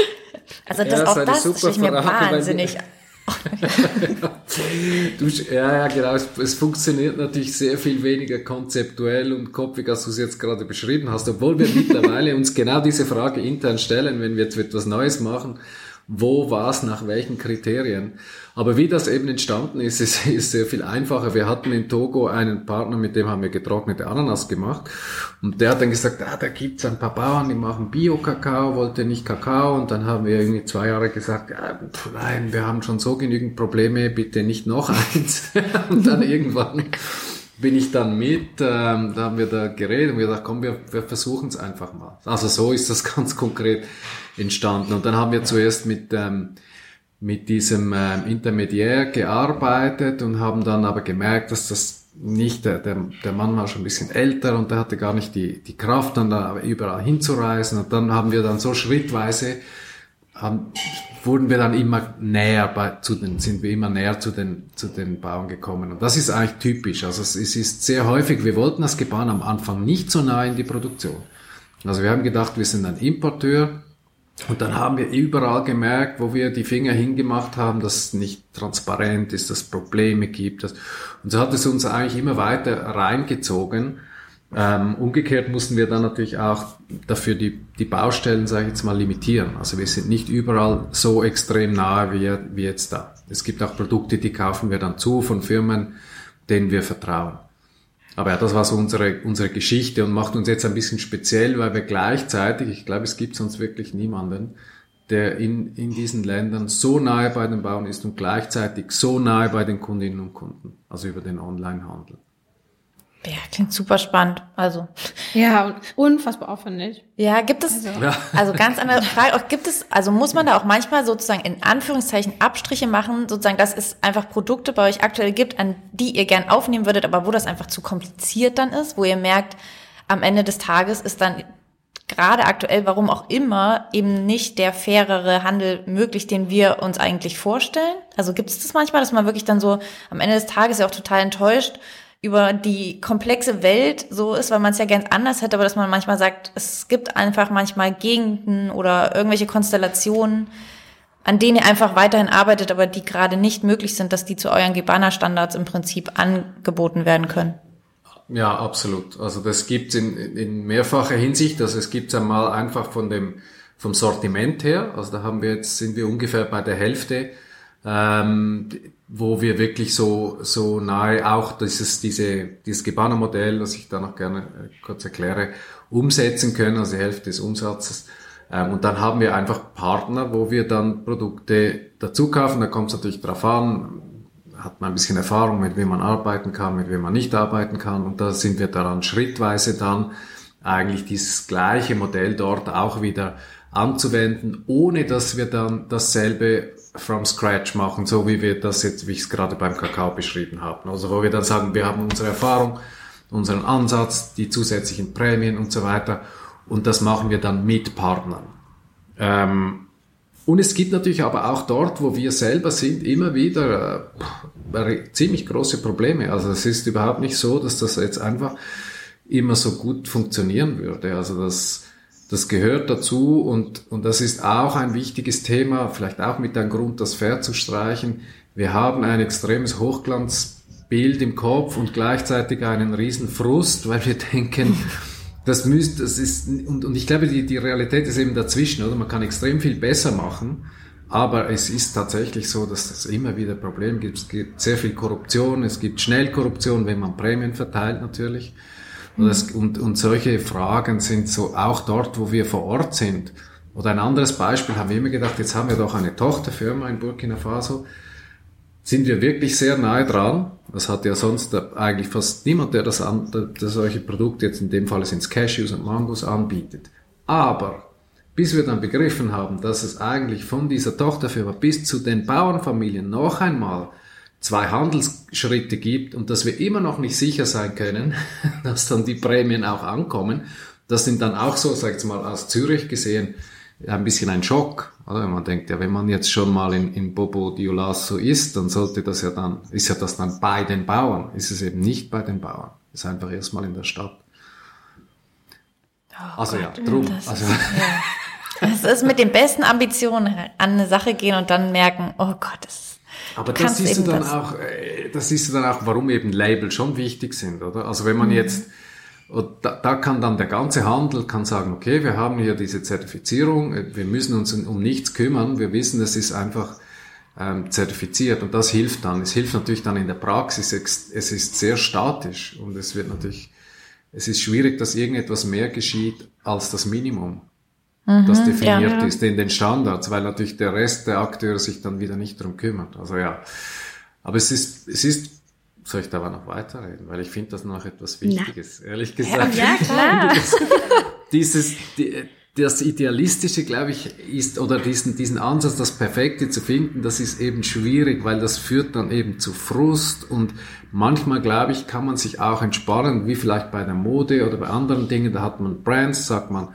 Also das, ja, auch das stelle ich mir wahnsinnig du, ja, ja, genau. Es, es, funktioniert natürlich sehr viel weniger konzeptuell und kopfig, als du es jetzt gerade beschrieben hast, obwohl wir mittlerweile uns genau diese Frage intern stellen, wenn wir jetzt etwas Neues machen wo, was, nach welchen Kriterien. Aber wie das eben entstanden ist, ist, ist sehr viel einfacher. Wir hatten in Togo einen Partner, mit dem haben wir getrocknete Ananas gemacht. Und der hat dann gesagt, ah, da gibt's ein paar Bauern, die machen Bio-Kakao, wollte nicht Kakao. Und dann haben wir irgendwie zwei Jahre gesagt, ah, nein, wir haben schon so genügend Probleme, bitte nicht noch eins. und dann irgendwann bin ich dann mit, ähm, da haben wir da geredet und wir gesagt, komm, wir, wir versuchen es einfach mal. Also so ist das ganz konkret entstanden. Und dann haben wir zuerst mit, ähm, mit diesem ähm, Intermediär gearbeitet und haben dann aber gemerkt, dass das nicht, der, der, der Mann war schon ein bisschen älter und der hatte gar nicht die, die Kraft, dann da überall hinzureisen. Und dann haben wir dann so schrittweise, haben, wurden wir dann immer näher bei, zu den, sind wir immer näher zu den, zu den Bauern gekommen. Und das ist eigentlich typisch. Also es, ist sehr häufig, wir wollten das Gebaren am Anfang nicht so nah in die Produktion. Also wir haben gedacht, wir sind ein Importeur und dann haben wir überall gemerkt, wo wir die Finger hingemacht haben, dass es nicht transparent ist, dass es Probleme gibt. Und so hat es uns eigentlich immer weiter reingezogen. Ähm, umgekehrt mussten wir dann natürlich auch dafür die, die Baustellen, sage ich jetzt mal, limitieren. Also wir sind nicht überall so extrem nahe wie, wie jetzt da. Es gibt auch Produkte, die kaufen wir dann zu von Firmen, denen wir vertrauen. Aber ja, das war so unsere, unsere Geschichte und macht uns jetzt ein bisschen speziell, weil wir gleichzeitig, ich glaube, es gibt sonst wirklich niemanden, der in, in diesen Ländern so nahe bei den Bauern ist und gleichzeitig so nahe bei den Kundinnen und Kunden, also über den Onlinehandel. Ja, klingt super spannend. Also. Ja, unfassbar aufwendig. Ja, gibt es, also, ja. also ganz andere Frage, auch gibt es, also muss man da auch manchmal sozusagen in Anführungszeichen Abstriche machen, sozusagen, dass es einfach Produkte bei euch aktuell gibt, an die ihr gern aufnehmen würdet, aber wo das einfach zu kompliziert dann ist, wo ihr merkt, am Ende des Tages ist dann gerade aktuell, warum auch immer, eben nicht der fairere Handel möglich, den wir uns eigentlich vorstellen? Also gibt es das manchmal, dass man wirklich dann so am Ende des Tages ja auch total enttäuscht über die komplexe Welt so ist, weil man es ja ganz anders hätte, aber dass man manchmal sagt, es gibt einfach manchmal Gegenden oder irgendwelche Konstellationen, an denen ihr einfach weiterhin arbeitet, aber die gerade nicht möglich sind, dass die zu euren Gebana-Standards im Prinzip angeboten werden können. Ja, absolut. Also das gibt's in, in mehrfacher Hinsicht. Also es gibt's einmal einfach von dem vom Sortiment her. Also da haben wir jetzt sind wir ungefähr bei der Hälfte ähm, wo wir wirklich so, so nahe auch dieses, diese, dieses Gebana-Modell, das ich da noch gerne äh, kurz erkläre, umsetzen können, also die Hälfte des Umsatzes. Ähm, und dann haben wir einfach Partner, wo wir dann Produkte dazu kaufen. Da kommt es natürlich drauf an, hat man ein bisschen Erfahrung, mit wem man arbeiten kann, mit wem man nicht arbeiten kann. Und da sind wir daran schrittweise dann eigentlich dieses gleiche Modell dort auch wieder anzuwenden, ohne dass wir dann dasselbe from scratch machen, so wie wir das jetzt, wie ich es gerade beim Kakao beschrieben haben. Also wo wir dann sagen, wir haben unsere Erfahrung, unseren Ansatz, die zusätzlichen Prämien und so weiter und das machen wir dann mit Partnern. Ähm, und es gibt natürlich aber auch dort, wo wir selber sind, immer wieder äh, ziemlich große Probleme. Also es ist überhaupt nicht so, dass das jetzt einfach immer so gut funktionieren würde. Also das das gehört dazu und, und das ist auch ein wichtiges Thema, vielleicht auch mit einem Grund, das Pferd zu streichen. Wir haben ein extremes Hochglanzbild im Kopf und gleichzeitig einen riesen Frust, weil wir denken, das müsste, das ist, und, und ich glaube, die, die Realität ist eben dazwischen, oder? Man kann extrem viel besser machen, Aber es ist tatsächlich so, dass es immer wieder Probleme gibt. Es gibt sehr viel Korruption, es gibt Schnellkorruption, wenn man Prämien verteilt natürlich. Und, das, und, und solche Fragen sind so auch dort, wo wir vor Ort sind. Oder ein anderes Beispiel haben wir immer gedacht, jetzt haben wir doch eine Tochterfirma in Burkina Faso. Sind wir wirklich sehr nahe dran? Das hat ja sonst eigentlich fast niemand, der das an, der solche Produkte, jetzt in dem Fall sind Cashews und Mangos, anbietet. Aber bis wir dann begriffen haben, dass es eigentlich von dieser Tochterfirma bis zu den Bauernfamilien noch einmal zwei Handelsschritte gibt und dass wir immer noch nicht sicher sein können, dass dann die Prämien auch ankommen. Das sind dann auch so, sag ich mal, aus Zürich gesehen, ein bisschen ein Schock. Oder? Man denkt ja, wenn man jetzt schon mal in, in Bobo Dioulasso ist, dann sollte das ja dann, ist ja das dann bei den Bauern. Ist es eben nicht bei den Bauern. Ist einfach erstmal in der Stadt. Oh also Gott, ja, drum. Also, ja. Es ist mit den besten Ambitionen an eine Sache gehen und dann merken, oh Gott, das aber das siehst du dann das. auch, äh, das siehst du dann auch, warum eben Label schon wichtig sind, oder? Also wenn man mhm. jetzt, da, da kann dann der ganze Handel kann sagen, okay, wir haben hier diese Zertifizierung, äh, wir müssen uns um nichts kümmern, wir wissen, es ist einfach ähm, zertifiziert und das hilft dann. Es hilft natürlich dann in der Praxis, es ist sehr statisch und es wird natürlich, es ist schwierig, dass irgendetwas mehr geschieht als das Minimum mhm, das definiert ja, ist in den Standards, weil natürlich der Rest der Akteure sich dann wieder nicht darum kümmert. Also ja, aber es ist, es ist, soll ich da aber noch weiterreden, weil ich finde das noch etwas Wichtiges, Na. ehrlich gesagt. Ja, klar. Dieses, die, das Idealistische, glaube ich, ist, oder diesen, diesen Ansatz, das Perfekte zu finden, das ist eben schwierig, weil das führt dann eben zu Frust und manchmal, glaube ich, kann man sich auch entspannen, wie vielleicht bei der Mode oder bei anderen Dingen, da hat man Brands, sagt man,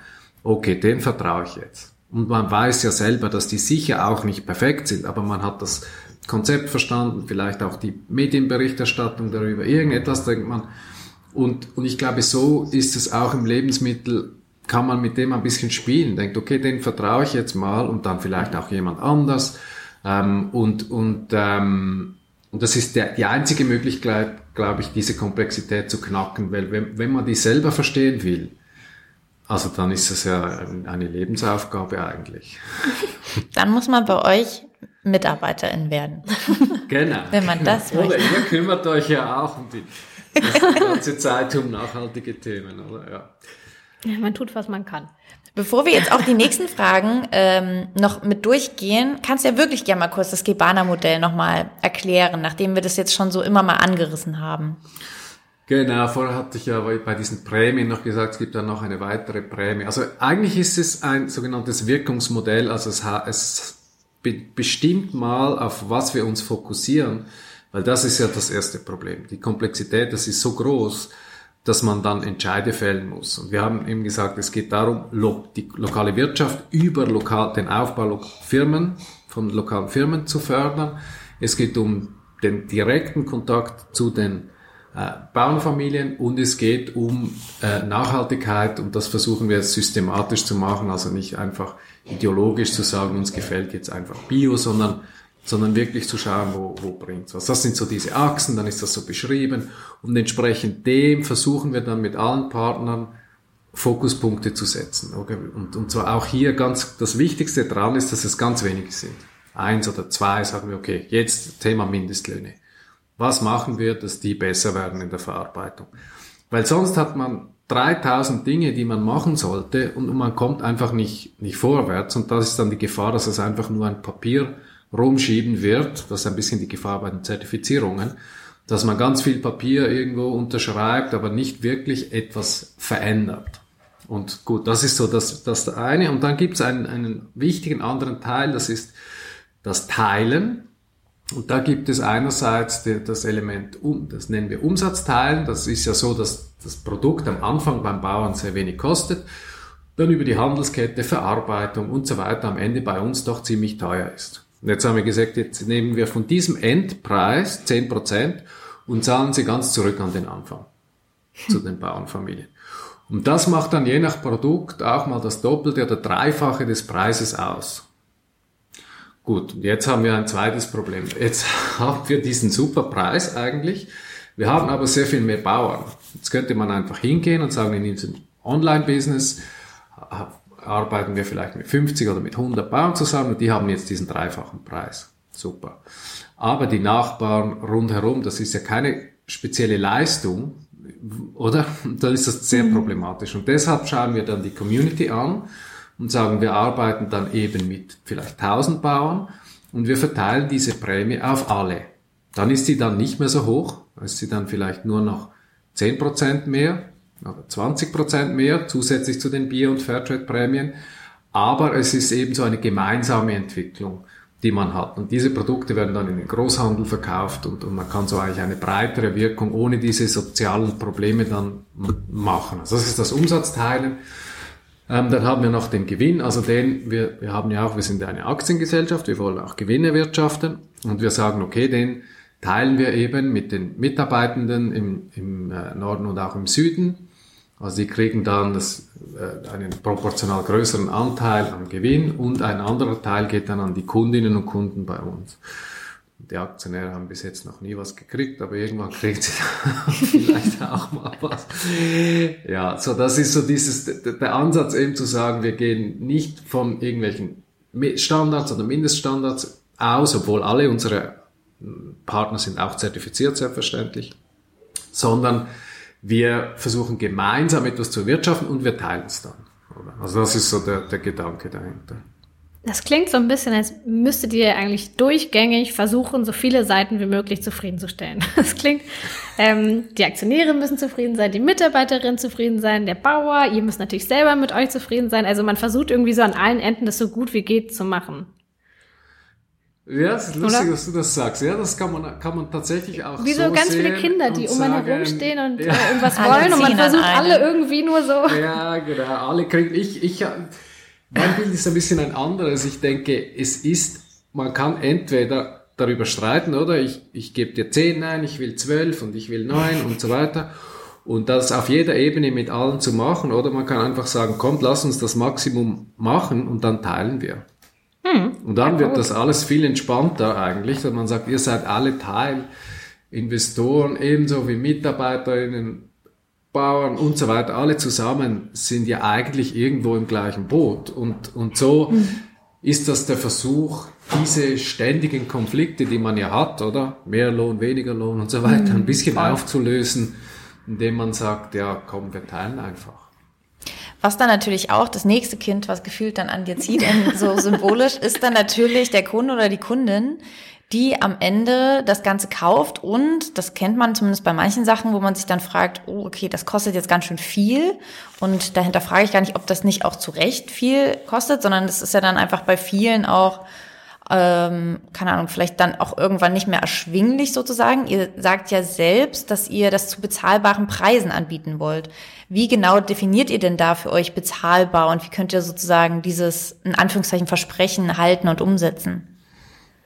okay, dem vertraue ich jetzt. Und man weiß ja selber, dass die sicher auch nicht perfekt sind, aber man hat das Konzept verstanden, vielleicht auch die Medienberichterstattung darüber, irgendetwas denkt man. Und, und ich glaube, so ist es auch im Lebensmittel, kann man mit dem ein bisschen spielen, denkt, okay, den vertraue ich jetzt mal und dann vielleicht auch jemand anders. Ähm, und, und, ähm, und das ist der, die einzige Möglichkeit, glaube ich, diese Komplexität zu knacken, weil wenn, wenn man die selber verstehen will, also dann ist es ja eine Lebensaufgabe eigentlich. Dann muss man bei euch Mitarbeiterin werden. Genau. Wenn man das Oder möchte. ihr kümmert euch ja auch um die, die ganze Zeit um nachhaltige Themen, oder? Ja. ja. Man tut, was man kann. Bevor wir jetzt auch die nächsten Fragen ähm, noch mit durchgehen, kannst du ja wirklich gerne mal kurz das Gebana-Modell nochmal erklären, nachdem wir das jetzt schon so immer mal angerissen haben. Genau, vorher hatte ich ja bei diesen Prämien noch gesagt, es gibt dann noch eine weitere Prämie. Also eigentlich ist es ein sogenanntes Wirkungsmodell, also es, es bestimmt mal, auf was wir uns fokussieren, weil das ist ja das erste Problem. Die Komplexität, das ist so groß, dass man dann Entscheide fällen muss. Und wir haben eben gesagt, es geht darum, die lokale Wirtschaft über lokal, den Aufbau Firmen, von lokalen Firmen zu fördern. Es geht um den direkten Kontakt zu den Bauernfamilien und es geht um äh, Nachhaltigkeit und das versuchen wir systematisch zu machen, also nicht einfach ideologisch zu sagen, uns gefällt jetzt einfach Bio, sondern sondern wirklich zu schauen, wo, wo bringt's was. Das sind so diese Achsen, dann ist das so beschrieben und entsprechend dem versuchen wir dann mit allen Partnern Fokuspunkte zu setzen. Okay? Und, und zwar auch hier ganz, das Wichtigste dran ist, dass es ganz wenige sind. Eins oder zwei sagen wir, okay, jetzt Thema Mindestlöhne. Was machen wir, dass die besser werden in der Verarbeitung? Weil sonst hat man 3000 Dinge, die man machen sollte und man kommt einfach nicht, nicht vorwärts und das ist dann die Gefahr, dass es einfach nur ein Papier rumschieben wird. Das ist ein bisschen die Gefahr bei den Zertifizierungen, dass man ganz viel Papier irgendwo unterschreibt, aber nicht wirklich etwas verändert. Und gut, das ist so das, das eine. Und dann gibt es einen, einen wichtigen anderen Teil, das ist das Teilen. Und da gibt es einerseits das Element, das nennen wir Umsatzteilen. Das ist ja so, dass das Produkt am Anfang beim Bauern sehr wenig kostet, dann über die Handelskette, Verarbeitung und so weiter am Ende bei uns doch ziemlich teuer ist. Und jetzt haben wir gesagt, jetzt nehmen wir von diesem Endpreis 10% und zahlen sie ganz zurück an den Anfang zu den Bauernfamilien. Und das macht dann je nach Produkt auch mal das Doppelte oder Dreifache des Preises aus. Gut, jetzt haben wir ein zweites Problem. Jetzt haben wir diesen super Preis eigentlich. Wir haben aber sehr viel mehr Bauern. Jetzt könnte man einfach hingehen und sagen, in diesem Online-Business arbeiten wir vielleicht mit 50 oder mit 100 Bauern zusammen und die haben jetzt diesen dreifachen Preis. Super. Aber die Nachbarn rundherum, das ist ja keine spezielle Leistung, oder? Dann ist das sehr mhm. problematisch. Und deshalb schauen wir dann die Community an und sagen, wir arbeiten dann eben mit vielleicht 1000 Bauern und wir verteilen diese Prämie auf alle. Dann ist sie dann nicht mehr so hoch, ist sie dann vielleicht nur noch 10% mehr oder 20% mehr zusätzlich zu den Bier- und Fairtrade-Prämien. Aber es ist eben so eine gemeinsame Entwicklung, die man hat. Und diese Produkte werden dann in den Großhandel verkauft und, und man kann so eigentlich eine breitere Wirkung ohne diese sozialen Probleme dann machen. Also das ist das Umsatzteilen. Ähm, dann haben wir noch den Gewinn, also den, wir, wir haben ja auch, wir sind eine Aktiengesellschaft, wir wollen auch Gewinne wirtschaften und wir sagen, okay, den teilen wir eben mit den Mitarbeitenden im, im äh, Norden und auch im Süden. Also die kriegen dann das, äh, einen proportional größeren Anteil am Gewinn und ein anderer Teil geht dann an die Kundinnen und Kunden bei uns. Die Aktionäre haben bis jetzt noch nie was gekriegt, aber irgendwann kriegen sie vielleicht auch mal was. Ja, so das ist so dieses, der Ansatz eben zu sagen, wir gehen nicht von irgendwelchen Standards oder Mindeststandards aus, obwohl alle unsere Partner sind auch zertifiziert, selbstverständlich, sondern wir versuchen gemeinsam etwas zu erwirtschaften und wir teilen es dann. Also das ist so der, der Gedanke dahinter. Das klingt so ein bisschen, als müsstet ihr eigentlich durchgängig versuchen, so viele Seiten wie möglich zufriedenzustellen. Das klingt, ähm, die Aktionäre müssen zufrieden sein, die Mitarbeiterin zufrieden sein, der Bauer, ihr müsst natürlich selber mit euch zufrieden sein. Also man versucht irgendwie so an allen Enden das so gut wie geht zu machen. Ja, es ist lustig, Oder? dass du das sagst. Ja, das kann man, kann man tatsächlich auch Wie so so ganz viele Kinder, die um einen herumstehen und ja. äh, irgendwas wollen und man versucht alle irgendwie nur so. Ja, genau. Alle kriegen, ich, ich, mein Bild ist ein bisschen ein anderes. Ich denke, es ist, man kann entweder darüber streiten, oder? Ich, ich gebe dir zehn, nein, ich will zwölf und ich will neun und so weiter. Und das auf jeder Ebene mit allen zu machen, oder? Man kann einfach sagen, kommt, lass uns das Maximum machen und dann teilen wir. Hm. Und dann ja, wird das alles viel entspannter eigentlich, wenn man sagt, ihr seid alle Teil, Investoren ebenso wie Mitarbeiterinnen, Bauern und so weiter, alle zusammen sind ja eigentlich irgendwo im gleichen Boot. Und, und so hm. ist das der Versuch, diese ständigen Konflikte, die man ja hat, oder? Mehr Lohn, weniger Lohn und so weiter, hm. ein bisschen Voll. aufzulösen, indem man sagt, ja, komm, wir teilen einfach. Was dann natürlich auch das nächste Kind, was gefühlt dann an dir zieht, so symbolisch, ist dann natürlich der Kunde oder die Kundin, die am Ende das Ganze kauft und das kennt man zumindest bei manchen Sachen, wo man sich dann fragt, oh, okay, das kostet jetzt ganz schön viel und dahinter frage ich gar nicht, ob das nicht auch zu Recht viel kostet, sondern das ist ja dann einfach bei vielen auch ähm, keine Ahnung, vielleicht dann auch irgendwann nicht mehr erschwinglich sozusagen. Ihr sagt ja selbst, dass ihr das zu bezahlbaren Preisen anbieten wollt. Wie genau definiert ihr denn da für euch bezahlbar und wie könnt ihr sozusagen dieses, in Anführungszeichen, Versprechen halten und umsetzen?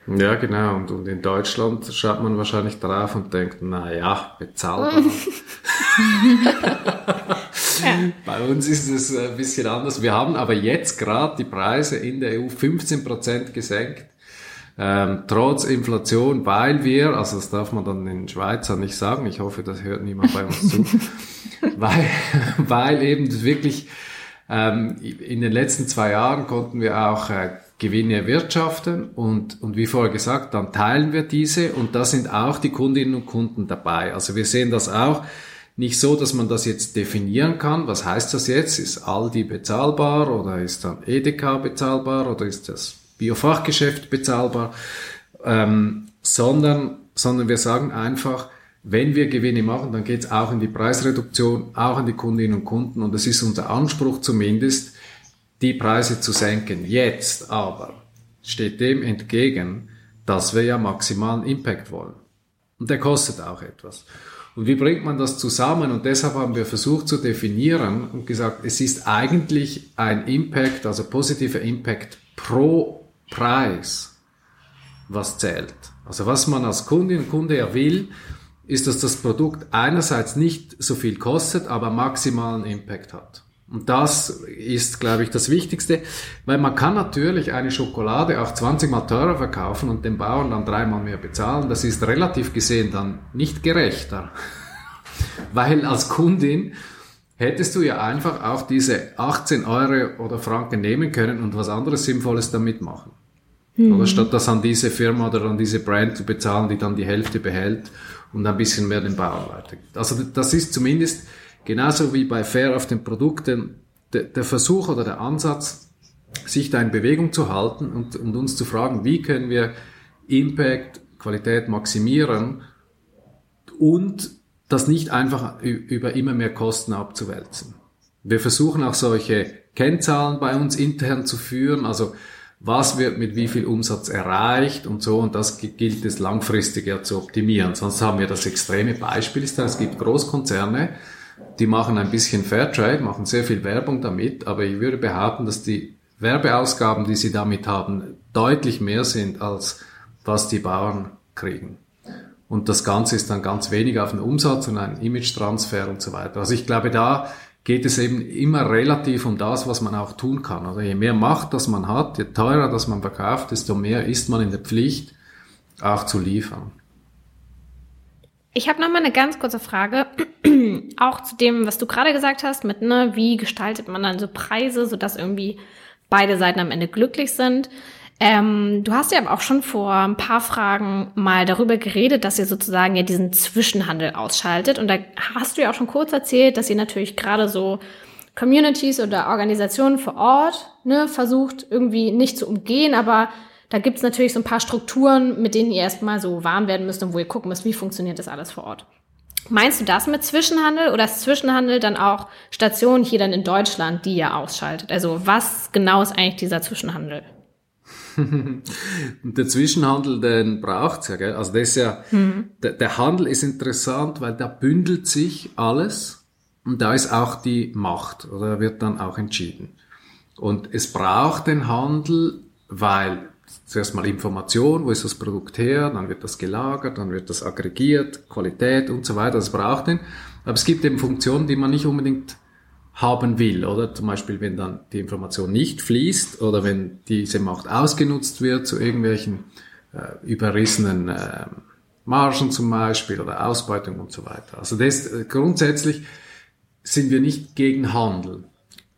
Ja, genau. Und, und in Deutschland schaut man wahrscheinlich drauf und denkt, na ja, bezahlbar. Bei uns ist es ein bisschen anders. Wir haben aber jetzt gerade die Preise in der EU 15 Prozent gesenkt. Ähm, trotz Inflation, weil wir, also das darf man dann in Schweizer nicht sagen, ich hoffe, das hört niemand bei uns zu, weil, weil eben wirklich ähm, in den letzten zwei Jahren konnten wir auch äh, Gewinne erwirtschaften und, und wie vorher gesagt, dann teilen wir diese und da sind auch die Kundinnen und Kunden dabei. Also wir sehen das auch nicht so, dass man das jetzt definieren kann. Was heißt das jetzt? Ist Aldi bezahlbar oder ist dann Edeka bezahlbar oder ist das Biofachgeschäft bezahlbar, ähm, sondern, sondern wir sagen einfach, wenn wir Gewinne machen, dann geht es auch in die Preisreduktion, auch an die Kundinnen und Kunden und es ist unser Anspruch zumindest, die Preise zu senken. Jetzt aber steht dem entgegen, dass wir ja maximalen Impact wollen. Und der kostet auch etwas. Und wie bringt man das zusammen? Und deshalb haben wir versucht zu definieren und gesagt, es ist eigentlich ein Impact, also positiver Impact pro Preis, was zählt. Also was man als Kundin und Kunde ja will, ist, dass das Produkt einerseits nicht so viel kostet, aber maximalen Impact hat. Und das ist, glaube ich, das Wichtigste, weil man kann natürlich eine Schokolade auch 20 mal teurer verkaufen und den Bauern dann dreimal mehr bezahlen. Das ist relativ gesehen dann nicht gerechter. weil als Kundin hättest du ja einfach auch diese 18 Euro oder Franken nehmen können und was anderes Sinnvolles damit machen. Mhm. Oder statt das an diese Firma oder an diese Brand zu bezahlen, die dann die Hälfte behält und ein bisschen mehr den Bauern weitergibt. Also das ist zumindest genauso wie bei Fair auf den Produkten der, Versuch oder der Ansatz, sich da in Bewegung zu halten und, und uns zu fragen, wie können wir Impact, Qualität maximieren und das nicht einfach über immer mehr Kosten abzuwälzen. Wir versuchen auch solche Kennzahlen bei uns intern zu führen, also was wird mit wie viel Umsatz erreicht und so, und das gilt es langfristig ja zu optimieren. Sonst haben wir das extreme Beispiel, es gibt Großkonzerne, die machen ein bisschen Fairtrade, machen sehr viel Werbung damit, aber ich würde behaupten, dass die Werbeausgaben, die sie damit haben, deutlich mehr sind, als was die Bauern kriegen. Und das Ganze ist dann ganz wenig auf den Umsatz und ein Image-Transfer und so weiter. Also ich glaube, da geht es eben immer relativ um das, was man auch tun kann. Also je mehr Macht das man hat, je teurer das man verkauft, desto mehr ist man in der Pflicht, auch zu liefern. Ich habe noch mal eine ganz kurze Frage, auch zu dem, was du gerade gesagt hast, mit ne, wie gestaltet man dann so Preise, sodass irgendwie beide Seiten am Ende glücklich sind. Ähm, du hast ja auch schon vor ein paar Fragen mal darüber geredet, dass ihr sozusagen ja diesen Zwischenhandel ausschaltet. Und da hast du ja auch schon kurz erzählt, dass ihr natürlich gerade so Communities oder Organisationen vor Ort ne, versucht irgendwie nicht zu umgehen, aber da gibt's natürlich so ein paar Strukturen, mit denen ihr erstmal so warm werden müsst und wo ihr gucken müsst, wie funktioniert das alles vor Ort. Meinst du das mit Zwischenhandel oder ist Zwischenhandel dann auch Stationen hier dann in Deutschland, die ihr ausschaltet? Also was genau ist eigentlich dieser Zwischenhandel? der Zwischenhandel, den braucht's ja, gell? Also das ist ja, mhm. der, der Handel ist interessant, weil da bündelt sich alles und da ist auch die Macht, oder wird dann auch entschieden. Und es braucht den Handel, weil zuerst mal Information, wo ist das Produkt her, dann wird das gelagert, dann wird das aggregiert, Qualität und so weiter, das braucht den. Aber es gibt eben Funktionen, die man nicht unbedingt haben will, oder? Zum Beispiel, wenn dann die Information nicht fließt oder wenn diese Macht ausgenutzt wird zu irgendwelchen äh, überrissenen äh, Margen zum Beispiel oder Ausbeutung und so weiter. Also das, äh, grundsätzlich sind wir nicht gegen Handel.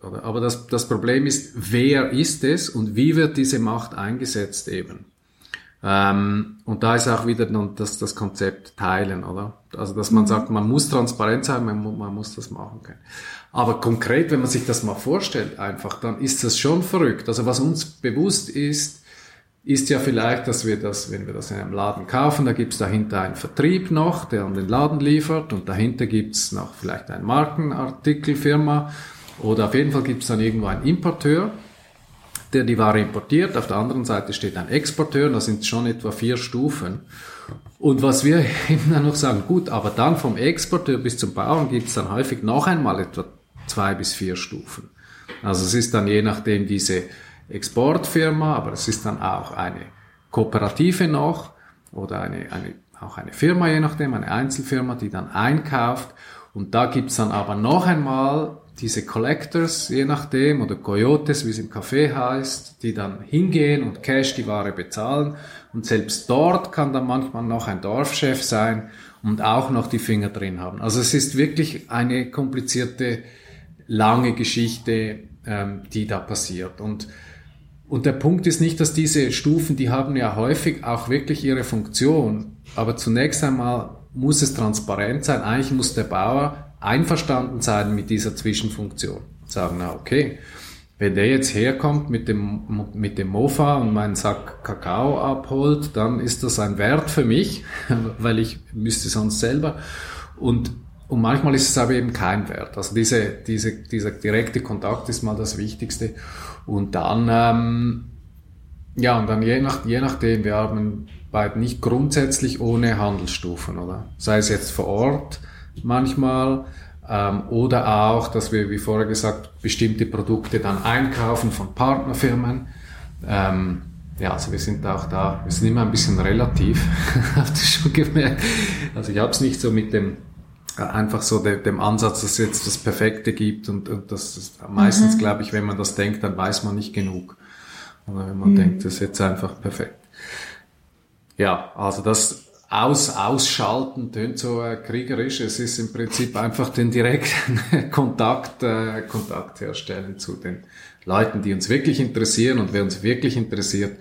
Aber das, das Problem ist, wer ist es und wie wird diese Macht eingesetzt eben? Ähm, und da ist auch wieder das, das Konzept teilen, oder? Also, dass man mhm. sagt, man muss transparent sein, man, man muss das machen können. Aber konkret, wenn man sich das mal vorstellt, einfach, dann ist das schon verrückt. Also, was uns bewusst ist, ist ja vielleicht, dass wir das, wenn wir das in einem Laden kaufen, da gibt's dahinter einen Vertrieb noch, der an den Laden liefert und dahinter gibt's noch vielleicht eine Markenartikelfirma oder auf jeden Fall gibt's dann irgendwo einen Importeur der die Ware importiert. Auf der anderen Seite steht ein Exporteur, da sind schon etwa vier Stufen. Und was wir eben dann noch sagen, gut, aber dann vom Exporteur bis zum Bauern gibt es dann häufig noch einmal etwa zwei bis vier Stufen. Also es ist dann je nachdem diese Exportfirma, aber es ist dann auch eine Kooperative noch oder eine, eine, auch eine Firma, je nachdem, eine Einzelfirma, die dann einkauft. Und da gibt's dann aber noch einmal diese Collectors, je nachdem, oder Coyotes, wie es im Café heißt, die dann hingehen und Cash die Ware bezahlen. Und selbst dort kann dann manchmal noch ein Dorfchef sein und auch noch die Finger drin haben. Also es ist wirklich eine komplizierte, lange Geschichte, ähm, die da passiert. Und, und der Punkt ist nicht, dass diese Stufen, die haben ja häufig auch wirklich ihre Funktion. Aber zunächst einmal muss es transparent sein. Eigentlich muss der Bauer einverstanden sein mit dieser Zwischenfunktion. Sagen, na okay, wenn der jetzt herkommt mit dem, mit dem Mofa und meinen Sack Kakao abholt, dann ist das ein Wert für mich, weil ich müsste sonst selber. Und, und manchmal ist es aber eben kein Wert. Also diese, diese, dieser direkte Kontakt ist mal das Wichtigste. Und dann, ähm, ja, und dann je, nach, je nachdem, wir beide nicht grundsätzlich ohne Handelsstufen, oder? Sei es jetzt vor Ort, manchmal. Ähm, oder auch, dass wir, wie vorher gesagt, bestimmte Produkte dann einkaufen von Partnerfirmen. Ähm, ja, also wir sind auch da, wir sind immer ein bisschen relativ, habt ihr schon gemerkt. Also ich habe es nicht so mit dem äh, einfach so de, dem Ansatz, dass es jetzt das Perfekte gibt und, und das ist, meistens mhm. glaube ich, wenn man das denkt, dann weiß man nicht genug. Oder wenn man mhm. denkt, das ist jetzt einfach perfekt. Ja, also das aus, ausschalten tönt so äh, kriegerisch. Es ist im Prinzip einfach den direkten Kontakt, äh, Kontakt herstellen zu den Leuten, die uns wirklich interessieren. Und wer uns wirklich interessiert,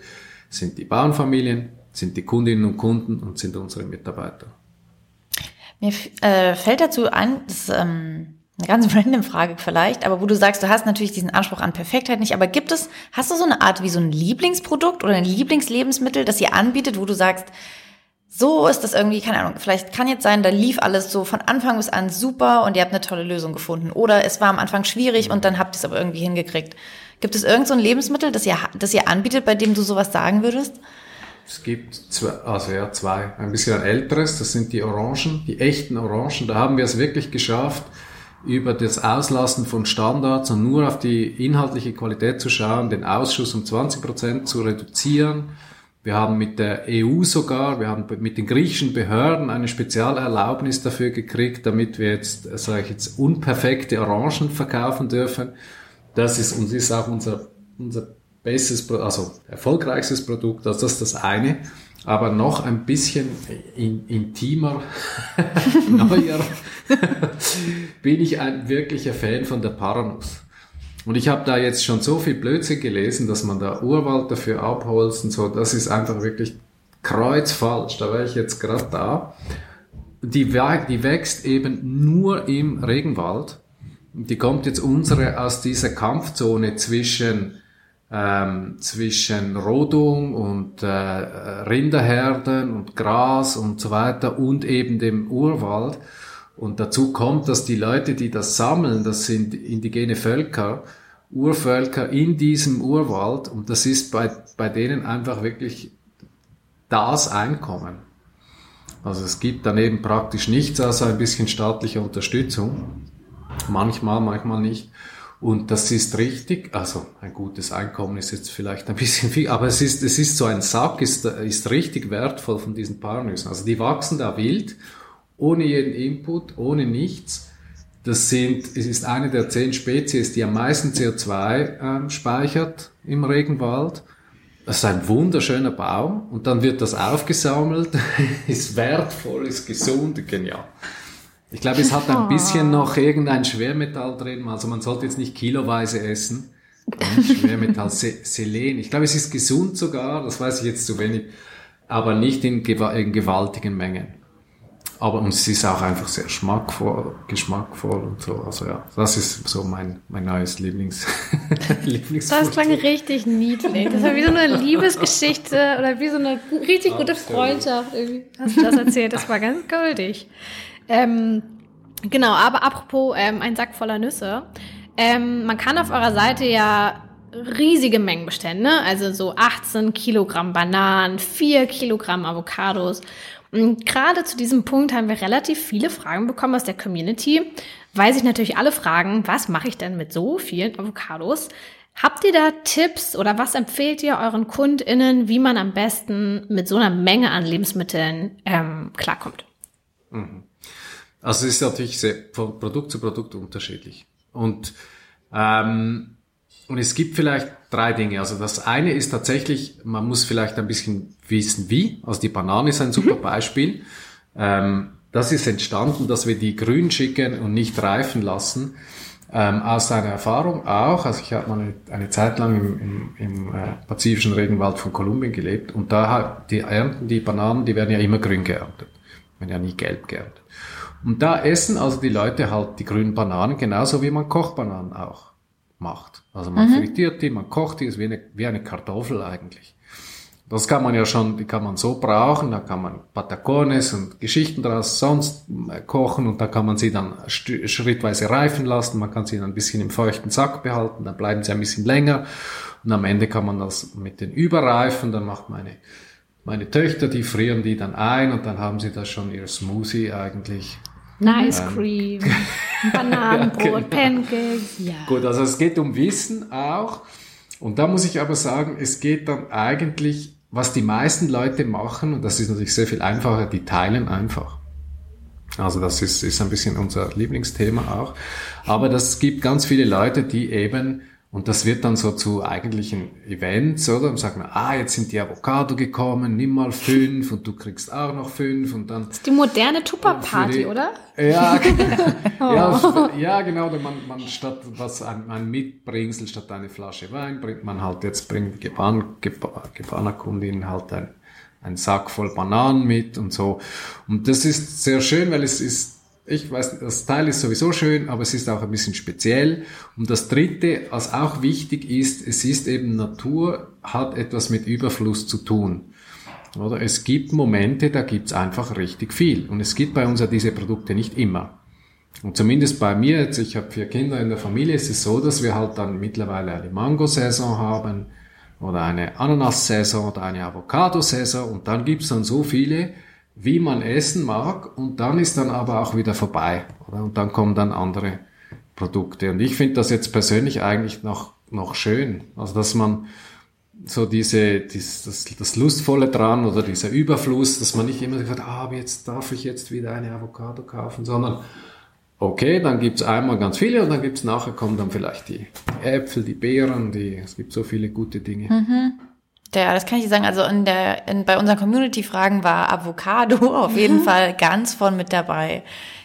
sind die Bauernfamilien, sind die Kundinnen und Kunden und sind unsere Mitarbeiter. Mir äh, fällt dazu ein, das ist ähm, eine ganz random Frage vielleicht, aber wo du sagst, du hast natürlich diesen Anspruch an Perfektheit nicht, aber gibt es, hast du so eine Art wie so ein Lieblingsprodukt oder ein Lieblingslebensmittel, das ihr anbietet, wo du sagst, so ist das irgendwie, keine Ahnung, vielleicht kann jetzt sein, da lief alles so von Anfang bis an super und ihr habt eine tolle Lösung gefunden. Oder es war am Anfang schwierig und dann habt ihr es aber irgendwie hingekriegt. Gibt es irgend so ein Lebensmittel, das ihr, das ihr anbietet, bei dem du sowas sagen würdest? Es gibt zwei, also ja, zwei. Ein bisschen ein älteres, das sind die Orangen, die echten Orangen. Da haben wir es wirklich geschafft, über das Auslassen von Standards und nur auf die inhaltliche Qualität zu schauen, den Ausschuss um 20 Prozent zu reduzieren wir haben mit der EU sogar, wir haben mit den griechischen Behörden eine Spezialerlaubnis dafür gekriegt, damit wir jetzt, sage ich jetzt, unperfekte Orangen verkaufen dürfen. Das ist uns ist auch unser, unser bestes, also erfolgreichstes Produkt. Also das ist das eine. Aber noch ein bisschen in, intimer, neuer, bin ich ein wirklicher Fan von der Paranuss. Und ich habe da jetzt schon so viel Blödsinn gelesen, dass man da Urwald dafür abholzt und so. Das ist einfach wirklich kreuzfalsch. Da wäre ich jetzt gerade da. Die, die wächst eben nur im Regenwald. Die kommt jetzt unsere aus dieser Kampfzone zwischen ähm, zwischen Rodung und äh, Rinderherden und Gras und so weiter und eben dem Urwald. Und dazu kommt, dass die Leute, die das sammeln, das sind indigene Völker, Urvölker in diesem Urwald und das ist bei, bei denen einfach wirklich das Einkommen. Also es gibt daneben praktisch nichts außer ein bisschen staatliche Unterstützung. Manchmal, manchmal nicht. Und das ist richtig, also ein gutes Einkommen ist jetzt vielleicht ein bisschen viel, aber es ist, es ist so ein Sack, ist, ist richtig wertvoll von diesen Paarnüssen. Also die wachsen da wild ohne jeden Input, ohne nichts. Das sind, es ist eine der zehn Spezies, die am meisten CO2 äh, speichert im Regenwald. Das ist ein wunderschöner Baum und dann wird das aufgesammelt, ist wertvoll, ist gesund, genial. Ich glaube, es hat ein bisschen noch irgendein Schwermetall drin, also man sollte jetzt nicht kiloweise essen. Schwermetall, Selen. Ich glaube, es ist gesund sogar, das weiß ich jetzt zu wenig, aber nicht in, in gewaltigen Mengen. Aber und es ist auch einfach sehr schmackvoll, geschmackvoll und so. Also ja, das ist so mein, mein neues Lieblings, Lieblings Das klang richtig niedlich. Das war wie so eine Liebesgeschichte oder wie so eine richtig gute Absolut. Freundschaft. Irgendwie hast du das erzählt. Das war ganz goldig. Ähm, genau, aber apropos ähm, ein Sack voller Nüsse. Ähm, man kann auf eurer Seite ja riesige Mengenbestände, also so 18 Kilogramm Bananen, 4 Kilogramm Avocados und gerade zu diesem Punkt haben wir relativ viele Fragen bekommen aus der Community, weil sich natürlich alle fragen, was mache ich denn mit so vielen Avocados? Habt ihr da Tipps oder was empfehlt ihr euren KundInnen, wie man am besten mit so einer Menge an Lebensmitteln ähm, klarkommt? Mhm. Also es ist natürlich sehr, von Produkt zu Produkt unterschiedlich. Und ähm, und es gibt vielleicht drei Dinge. Also das eine ist tatsächlich, man muss vielleicht ein bisschen wissen, wie. Also die Banane ist ein super mhm. Beispiel. Ähm, das ist entstanden, dass wir die grün schicken und nicht reifen lassen. Ähm, aus einer Erfahrung auch, also ich habe mal eine, eine Zeit lang im, im, im äh, pazifischen Regenwald von Kolumbien gelebt und da die ernten die Bananen, die werden ja immer grün geerntet, werden ja nie gelb geerntet. Und da essen also die Leute halt die grünen Bananen genauso wie man Kochbananen auch macht. Also man mhm. frittiert die, man kocht die, ist wie eine, wie eine Kartoffel eigentlich. Das kann man ja schon, die kann man so brauchen, da kann man Patacones und Geschichten daraus sonst äh, kochen und da kann man sie dann schrittweise reifen lassen, man kann sie dann ein bisschen im feuchten Sack behalten, dann bleiben sie ein bisschen länger und am Ende kann man das mit den Überreifen, dann macht meine, meine Töchter, die frieren die dann ein und dann haben sie da schon ihr Smoothie eigentlich Nice ähm. Cream, Bananenbrot, ja, genau. Pancakes. Ja. Gut, also es geht um Wissen auch. Und da muss ich aber sagen, es geht dann eigentlich, was die meisten Leute machen, und das ist natürlich sehr viel einfacher, die teilen einfach. Also das ist, ist ein bisschen unser Lieblingsthema auch. Aber das gibt ganz viele Leute, die eben Und das wird dann so zu eigentlichen Events, oder? Und sagt man, ah, jetzt sind die Avocado gekommen, nimm mal fünf und du kriegst auch noch fünf und dann. Das ist die moderne Tupper-Party, oder? Ja, ja, ja, genau. Man, man statt was ein, ein Mitbringsel statt eine Flasche Wein bringt man halt jetzt bringt die Gebana-Kundin halt ein, ein Sack voll Bananen mit und so. Und das ist sehr schön, weil es ist ich weiß, das Teil ist sowieso schön, aber es ist auch ein bisschen speziell. Und das Dritte, was auch wichtig ist, es ist eben Natur, hat etwas mit Überfluss zu tun. Oder es gibt Momente, da gibt's einfach richtig viel. Und es gibt bei uns ja diese Produkte nicht immer. Und zumindest bei mir, jetzt, ich habe vier Kinder in der Familie, ist es so, dass wir halt dann mittlerweile eine Mango-Saison haben oder eine Ananas-Saison oder eine Avocado-Saison und dann gibt's dann so viele, wie man essen mag und dann ist dann aber auch wieder vorbei. Oder? Und dann kommen dann andere Produkte. Und ich finde das jetzt persönlich eigentlich noch, noch schön. Also dass man so diese, dies, das, das Lustvolle dran oder dieser Überfluss, dass man nicht immer sagt, ah, jetzt darf ich jetzt wieder eine Avocado kaufen, sondern okay, dann gibt's einmal ganz viele und dann gibt's nachher kommen dann vielleicht die Äpfel, die Beeren, die, es gibt so viele gute Dinge. Mhm. Ja, das kann ich dir sagen. Also in der, in, bei unseren Community-Fragen war Avocado auf jeden Fall ganz von mit dabei.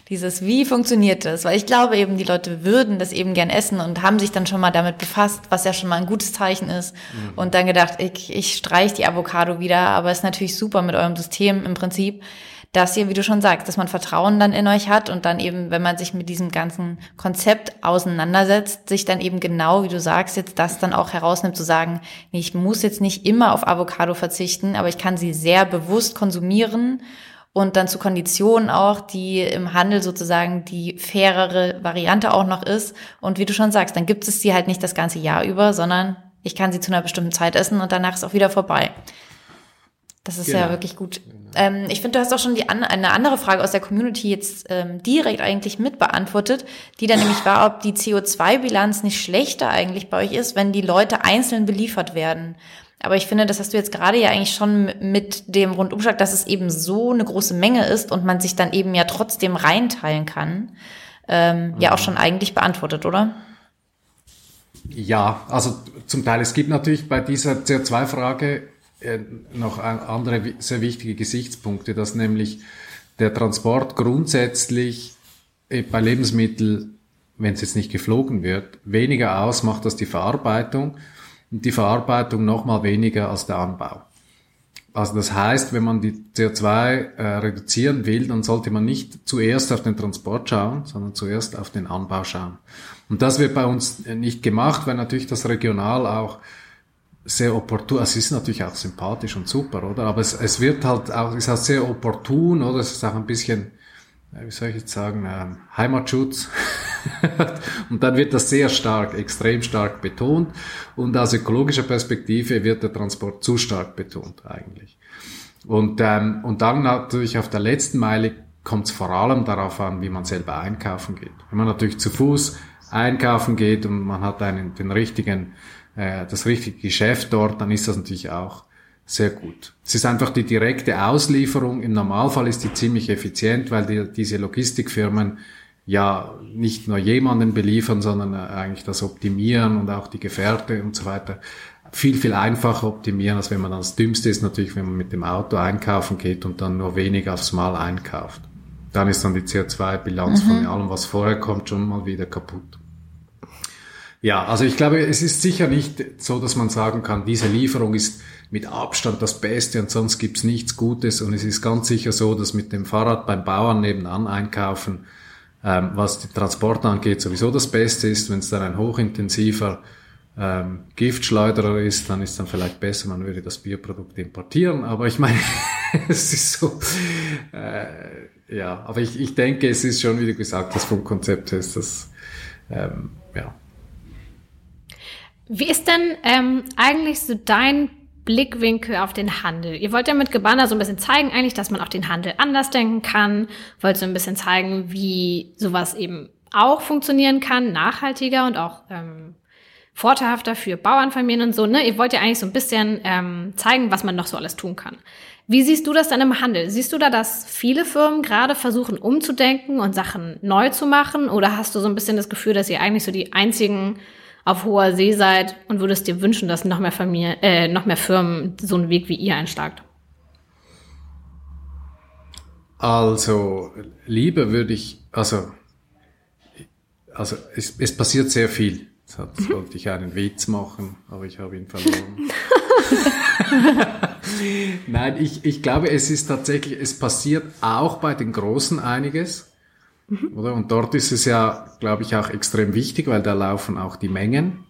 Dieses, wie funktioniert das? Weil ich glaube eben, die Leute würden das eben gern essen und haben sich dann schon mal damit befasst, was ja schon mal ein gutes Zeichen ist. Mhm. Und dann gedacht, ich, ich streich die Avocado wieder, aber es ist natürlich super mit eurem System im Prinzip dass ihr, wie du schon sagst, dass man Vertrauen dann in euch hat und dann eben, wenn man sich mit diesem ganzen Konzept auseinandersetzt, sich dann eben genau, wie du sagst, jetzt das dann auch herausnimmt, zu sagen, ich muss jetzt nicht immer auf Avocado verzichten, aber ich kann sie sehr bewusst konsumieren und dann zu Konditionen auch, die im Handel sozusagen die fairere Variante auch noch ist. Und wie du schon sagst, dann gibt es sie halt nicht das ganze Jahr über, sondern ich kann sie zu einer bestimmten Zeit essen und danach ist auch wieder vorbei. Das ist genau. ja wirklich gut. Ähm, ich finde, du hast auch schon die an, eine andere Frage aus der Community jetzt ähm, direkt eigentlich mit beantwortet, die dann nämlich war, ob die CO2-Bilanz nicht schlechter eigentlich bei euch ist, wenn die Leute einzeln beliefert werden. Aber ich finde, das hast du jetzt gerade ja eigentlich schon mit dem Rundumschlag, dass es eben so eine große Menge ist und man sich dann eben ja trotzdem reinteilen kann, ähm, ja auch schon eigentlich beantwortet, oder? Ja, also zum Teil. Es gibt natürlich bei dieser CO2-Frage äh, noch andere sehr wichtige Gesichtspunkte, dass nämlich der Transport grundsätzlich äh, bei Lebensmitteln, wenn es jetzt nicht geflogen wird, weniger ausmacht als die Verarbeitung und die Verarbeitung nochmal weniger als der Anbau. Also das heißt, wenn man die CO2 äh, reduzieren will, dann sollte man nicht zuerst auf den Transport schauen, sondern zuerst auf den Anbau schauen. Und das wird bei uns nicht gemacht, weil natürlich das regional auch sehr opportun, es ist natürlich auch sympathisch und super, oder? Aber es, es wird halt auch, es ist halt sehr opportun, oder? Es ist auch ein bisschen, wie soll ich jetzt sagen, ähm, Heimatschutz. und dann wird das sehr stark, extrem stark betont. Und aus ökologischer Perspektive wird der Transport zu stark betont, eigentlich. Und, ähm, und dann natürlich auf der letzten Meile kommt es vor allem darauf an, wie man selber einkaufen geht. Wenn man natürlich zu Fuß einkaufen geht und man hat einen, den richtigen äh, das richtige Geschäft dort, dann ist das natürlich auch sehr gut. Es ist einfach die direkte Auslieferung. Im Normalfall ist die ziemlich effizient, weil die, diese Logistikfirmen ja nicht nur jemanden beliefern, sondern äh, eigentlich das optimieren und auch die Gefährte und so weiter viel, viel einfacher optimieren, als wenn man dann das Dümmste ist natürlich, wenn man mit dem Auto einkaufen geht und dann nur wenig aufs Mal einkauft. Dann ist dann die CO2-Bilanz mhm. von allem, was vorher kommt, schon mal wieder kaputt. Ja, also ich glaube, es ist sicher nicht so, dass man sagen kann, diese Lieferung ist mit Abstand das Beste und sonst gibt's nichts Gutes. Und es ist ganz sicher so, dass mit dem Fahrrad beim Bauern nebenan einkaufen, ähm, was den Transport angeht, sowieso das Beste ist. Wenn es dann ein hochintensiver ähm, Giftschleuderer ist, dann ist dann vielleicht besser, man würde das Bioprodukt importieren. Aber ich meine, es ist so, äh, ja, aber ich, ich denke, es ist schon, wie du gesagt hast, vom Konzept her ist das, ähm, ja, wie ist denn ähm, eigentlich so dein Blickwinkel auf den Handel? Ihr wollt ja mit Gebana so ein bisschen zeigen, eigentlich, dass man auch den Handel anders denken kann. Wollt so ein bisschen zeigen, wie sowas eben auch funktionieren kann, nachhaltiger und auch ähm, vorteilhafter für Bauernfamilien und so. Ne? Ihr wollt ja eigentlich so ein bisschen ähm, zeigen, was man noch so alles tun kann. Wie siehst du das dann im Handel? Siehst du da, dass viele Firmen gerade versuchen umzudenken und Sachen neu zu machen? Oder hast du so ein bisschen das Gefühl, dass ihr eigentlich so die einzigen auf hoher See seid und würdest dir wünschen, dass noch mehr Familien, äh, noch mehr Firmen so einen Weg wie ihr einschlagt? Also, lieber würde ich, also, also es, es passiert sehr viel. Jetzt mhm. wollte ich einen Witz machen, aber ich habe ihn verloren. Nein, ich, ich glaube, es ist tatsächlich, es passiert auch bei den Großen einiges. Mhm. Oder? Und dort ist es ja, glaube ich, auch extrem wichtig, weil da laufen auch die Mengen.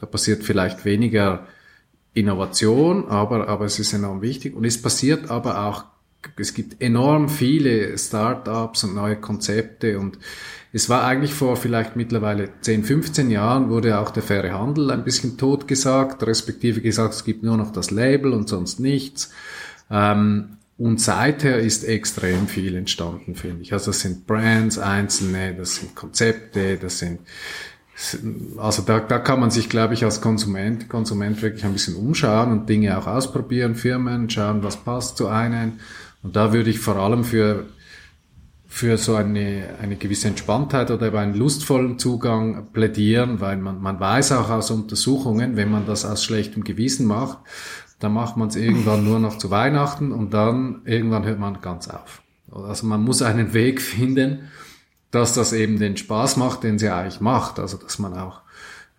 Da passiert vielleicht weniger Innovation, aber, aber es ist enorm wichtig. Und es passiert aber auch, es gibt enorm viele Startups und neue Konzepte und es war eigentlich vor vielleicht mittlerweile 10, 15 Jahren wurde auch der faire Handel ein bisschen totgesagt, respektive gesagt, es gibt nur noch das Label und sonst nichts. Ähm, und seither ist extrem viel entstanden, finde ich. Also das sind Brands einzelne, das sind Konzepte, das sind also da, da kann man sich, glaube ich, als Konsument, Konsument wirklich ein bisschen umschauen und Dinge auch ausprobieren, Firmen, schauen, was passt zu einem. Und da würde ich vor allem für, für so eine, eine gewisse Entspanntheit oder über einen lustvollen Zugang plädieren, weil man, man weiß auch aus Untersuchungen, wenn man das aus schlechtem Gewissen macht, dann macht man es irgendwann nur noch zu Weihnachten und dann irgendwann hört man ganz auf. Also man muss einen Weg finden, dass das eben den Spaß macht, den sie eigentlich macht. Also dass man auch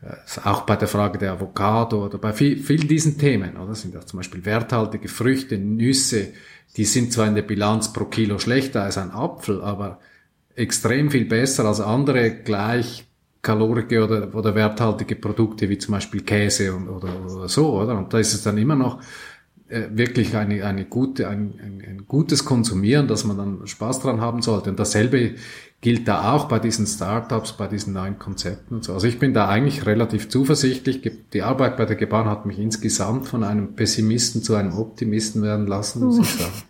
äh, auch bei der Frage der Avocado oder bei viel, vielen diesen Themen, oder sind ja zum Beispiel werthaltige Früchte, Nüsse, die sind zwar in der Bilanz pro Kilo schlechter als ein Apfel, aber extrem viel besser als andere gleich kalorige oder, oder werthaltige Produkte wie zum Beispiel Käse und, oder, oder so, oder? Und da ist es dann immer noch äh, wirklich eine, eine gute, ein, ein, ein gutes Konsumieren, dass man dann Spaß dran haben sollte. Und dasselbe gilt da auch bei diesen Startups, bei diesen neuen Konzepten und so. Also ich bin da eigentlich relativ zuversichtlich. Die Arbeit bei der Gebahn hat mich insgesamt von einem Pessimisten zu einem Optimisten werden lassen, muss ich sagen.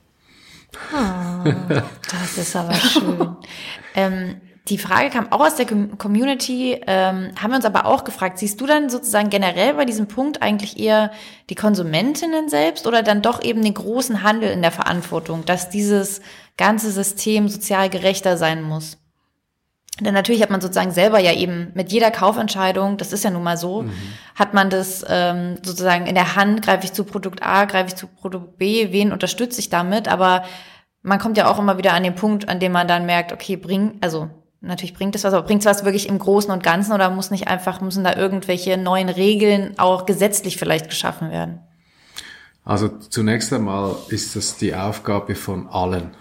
Oh, das ist aber schön. ähm, die Frage kam auch aus der Community, ähm, haben wir uns aber auch gefragt, siehst du dann sozusagen generell bei diesem Punkt eigentlich eher die Konsumentinnen selbst oder dann doch eben den großen Handel in der Verantwortung, dass dieses ganze System sozial gerechter sein muss? Denn natürlich hat man sozusagen selber ja eben mit jeder Kaufentscheidung, das ist ja nun mal so, mhm. hat man das ähm, sozusagen in der Hand, greife ich zu Produkt A, greife ich zu Produkt B, wen unterstütze ich damit, aber man kommt ja auch immer wieder an den Punkt, an dem man dann merkt, okay, bring, also natürlich bringt es was, aber bringt es was wirklich im Großen und Ganzen oder muss nicht einfach, müssen da irgendwelche neuen Regeln auch gesetzlich vielleicht geschaffen werden? Also zunächst einmal ist das die Aufgabe von allen.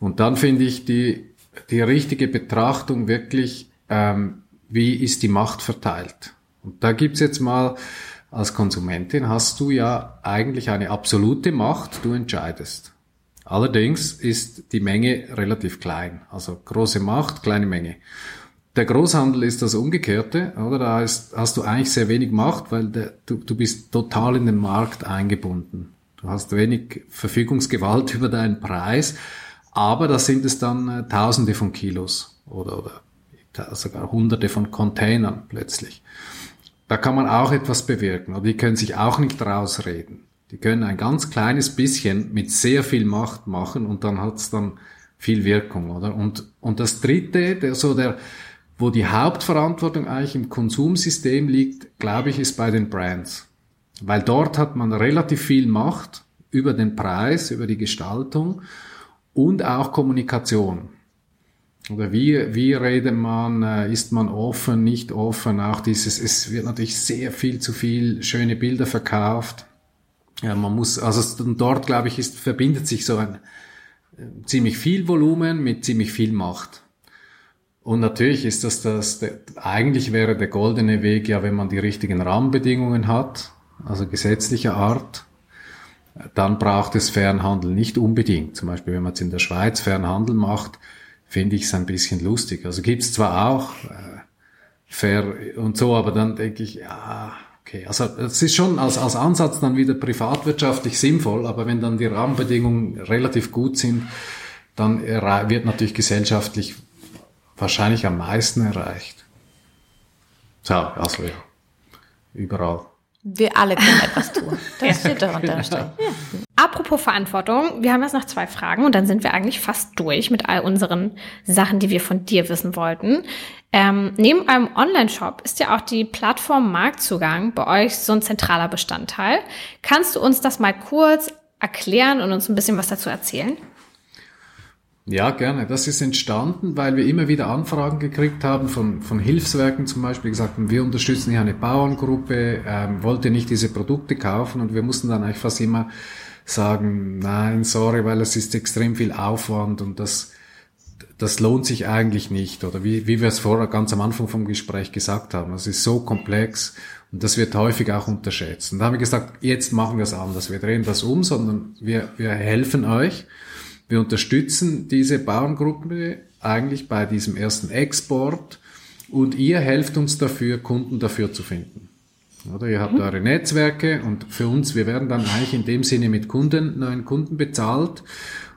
Und dann finde ich die die richtige Betrachtung wirklich, ähm, wie ist die Macht verteilt. Und da gibt's jetzt mal, als Konsumentin hast du ja eigentlich eine absolute Macht, du entscheidest. Allerdings ist die Menge relativ klein. Also große Macht, kleine Menge. Der Großhandel ist das Umgekehrte, oder? Da ist, hast du eigentlich sehr wenig Macht, weil der, du, du bist total in den Markt eingebunden. Du hast wenig Verfügungsgewalt über deinen Preis aber da sind es dann äh, Tausende von Kilos oder, oder sogar Hunderte von Containern plötzlich. Da kann man auch etwas bewirken. Oder die können sich auch nicht rausreden. Die können ein ganz kleines bisschen mit sehr viel Macht machen und dann hat es dann viel Wirkung, oder? Und, und das dritte, der, so der, wo die Hauptverantwortung eigentlich im Konsumsystem liegt, glaube ich, ist bei den Brands. Weil dort hat man relativ viel Macht über den Preis, über die Gestaltung und auch Kommunikation. Oder wie, wie redet man, äh, ist man offen, nicht offen, auch dieses, es wird natürlich sehr viel zu viel schöne Bilder verkauft. Ja, man muss, also dort, glaube ich, ist, verbindet sich so ein äh, ziemlich viel Volumen mit ziemlich viel Macht. Und natürlich ist das das, der, eigentlich wäre der goldene Weg ja, wenn man die richtigen Rahmenbedingungen hat, also gesetzlicher Art, dann braucht es Fernhandel nicht unbedingt. Zum Beispiel, wenn man jetzt in der Schweiz Fernhandel macht, finde ich es ein bisschen lustig. Also gibt's zwar auch äh, fair und so, aber dann denke ich, ja, okay. Also es ist schon als, als Ansatz dann wieder privatwirtschaftlich sinnvoll, aber wenn dann die Rahmenbedingungen relativ gut sind, dann wird natürlich gesellschaftlich wahrscheinlich am meisten erreicht. So, also ja, überall. Wir alle können etwas tun. Das steht darunter. Ja. Apropos Verantwortung, wir haben jetzt noch zwei Fragen und dann sind wir eigentlich fast durch mit all unseren Sachen, die wir von dir wissen wollten. Ähm, neben eurem Online-Shop ist ja auch die Plattform Marktzugang bei euch so ein zentraler Bestandteil. Kannst du uns das mal kurz erklären und uns ein bisschen was dazu erzählen? Ja, gerne. Das ist entstanden, weil wir immer wieder Anfragen gekriegt haben von, von Hilfswerken zum Beispiel, gesagt haben, wir unterstützen hier eine Bauerngruppe, ähm, wollt ihr nicht diese Produkte kaufen? Und wir mussten dann eigentlich fast immer sagen, nein, sorry, weil es ist extrem viel Aufwand und das, das lohnt sich eigentlich nicht. Oder wie, wie wir es vorher ganz am Anfang vom Gespräch gesagt haben, es ist so komplex und das wird häufig auch unterschätzt. Und da haben wir gesagt, jetzt machen wir es anders. Wir drehen das um, sondern wir, wir helfen euch wir unterstützen diese Bauerngruppe eigentlich bei diesem ersten Export und ihr helft uns dafür, Kunden dafür zu finden. Oder ihr habt mhm. eure Netzwerke und für uns, wir werden dann eigentlich in dem Sinne mit Kunden, neuen Kunden bezahlt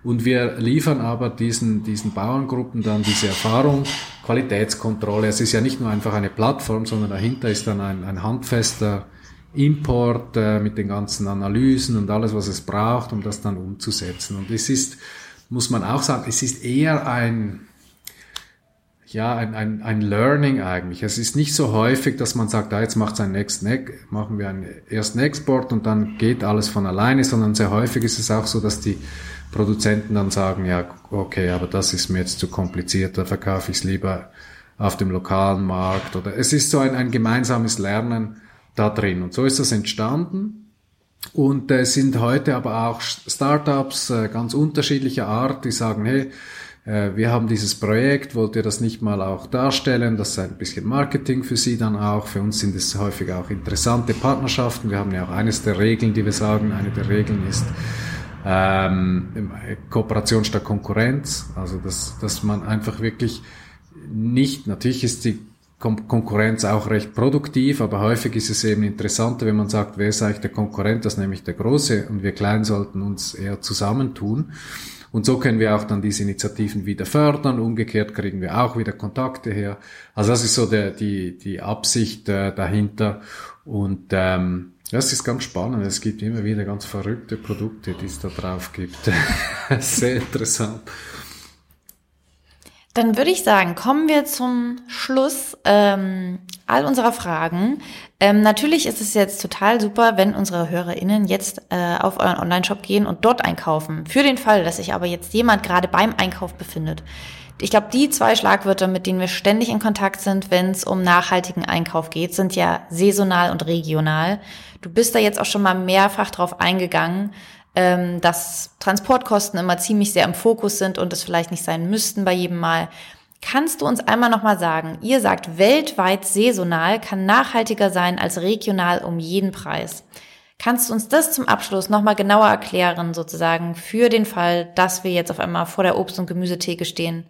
und wir liefern aber diesen, diesen Bauerngruppen dann diese Erfahrung, Qualitätskontrolle. Es ist ja nicht nur einfach eine Plattform, sondern dahinter ist dann ein, ein handfester Import äh, mit den ganzen Analysen und alles, was es braucht, um das dann umzusetzen. Und es ist, muss man auch sagen, es ist eher ein, ja, ein, ein, ein Learning eigentlich. Es ist nicht so häufig, dass man sagt, ah, jetzt macht es einen nächsten, machen wir einen ersten Export und dann geht alles von alleine, sondern sehr häufig ist es auch so, dass die Produzenten dann sagen, ja, okay, aber das ist mir jetzt zu kompliziert, da verkaufe ich es lieber auf dem lokalen Markt oder es ist so ein, ein gemeinsames Lernen da drin. Und so ist das entstanden. Und es äh, sind heute aber auch Startups äh, ganz unterschiedlicher Art, die sagen, hey, äh, wir haben dieses Projekt, wollt ihr das nicht mal auch darstellen? Das ist ein bisschen Marketing für Sie dann auch. Für uns sind es häufig auch interessante Partnerschaften. Wir haben ja auch eines der Regeln, die wir sagen, eine der Regeln ist ähm, Kooperation statt Konkurrenz. Also dass, dass man einfach wirklich nicht, natürlich ist die Konkurrenz auch recht produktiv, aber häufig ist es eben interessanter, wenn man sagt, wer ist eigentlich der Konkurrent, das ist nämlich der Große und wir Kleinen sollten uns eher zusammentun. Und so können wir auch dann diese Initiativen wieder fördern. Umgekehrt kriegen wir auch wieder Kontakte her. Also das ist so der, die, die Absicht äh, dahinter. Und ähm, das ist ganz spannend. Es gibt immer wieder ganz verrückte Produkte, die es da drauf gibt. Sehr interessant. Dann würde ich sagen, kommen wir zum Schluss ähm, all unserer Fragen. Ähm, natürlich ist es jetzt total super, wenn unsere HörerInnen jetzt äh, auf euren Online-Shop gehen und dort einkaufen. Für den Fall, dass sich aber jetzt jemand gerade beim Einkauf befindet. Ich glaube, die zwei Schlagwörter, mit denen wir ständig in Kontakt sind, wenn es um nachhaltigen Einkauf geht, sind ja saisonal und regional. Du bist da jetzt auch schon mal mehrfach drauf eingegangen ähm, dass Transportkosten immer ziemlich sehr im Fokus sind und es vielleicht nicht sein müssten bei jedem Mal. Kannst du uns einmal nochmal sagen, ihr sagt, weltweit saisonal kann nachhaltiger sein als regional um jeden Preis. Kannst du uns das zum Abschluss nochmal genauer erklären, sozusagen, für den Fall, dass wir jetzt auf einmal vor der Obst- und Gemüsetheke stehen,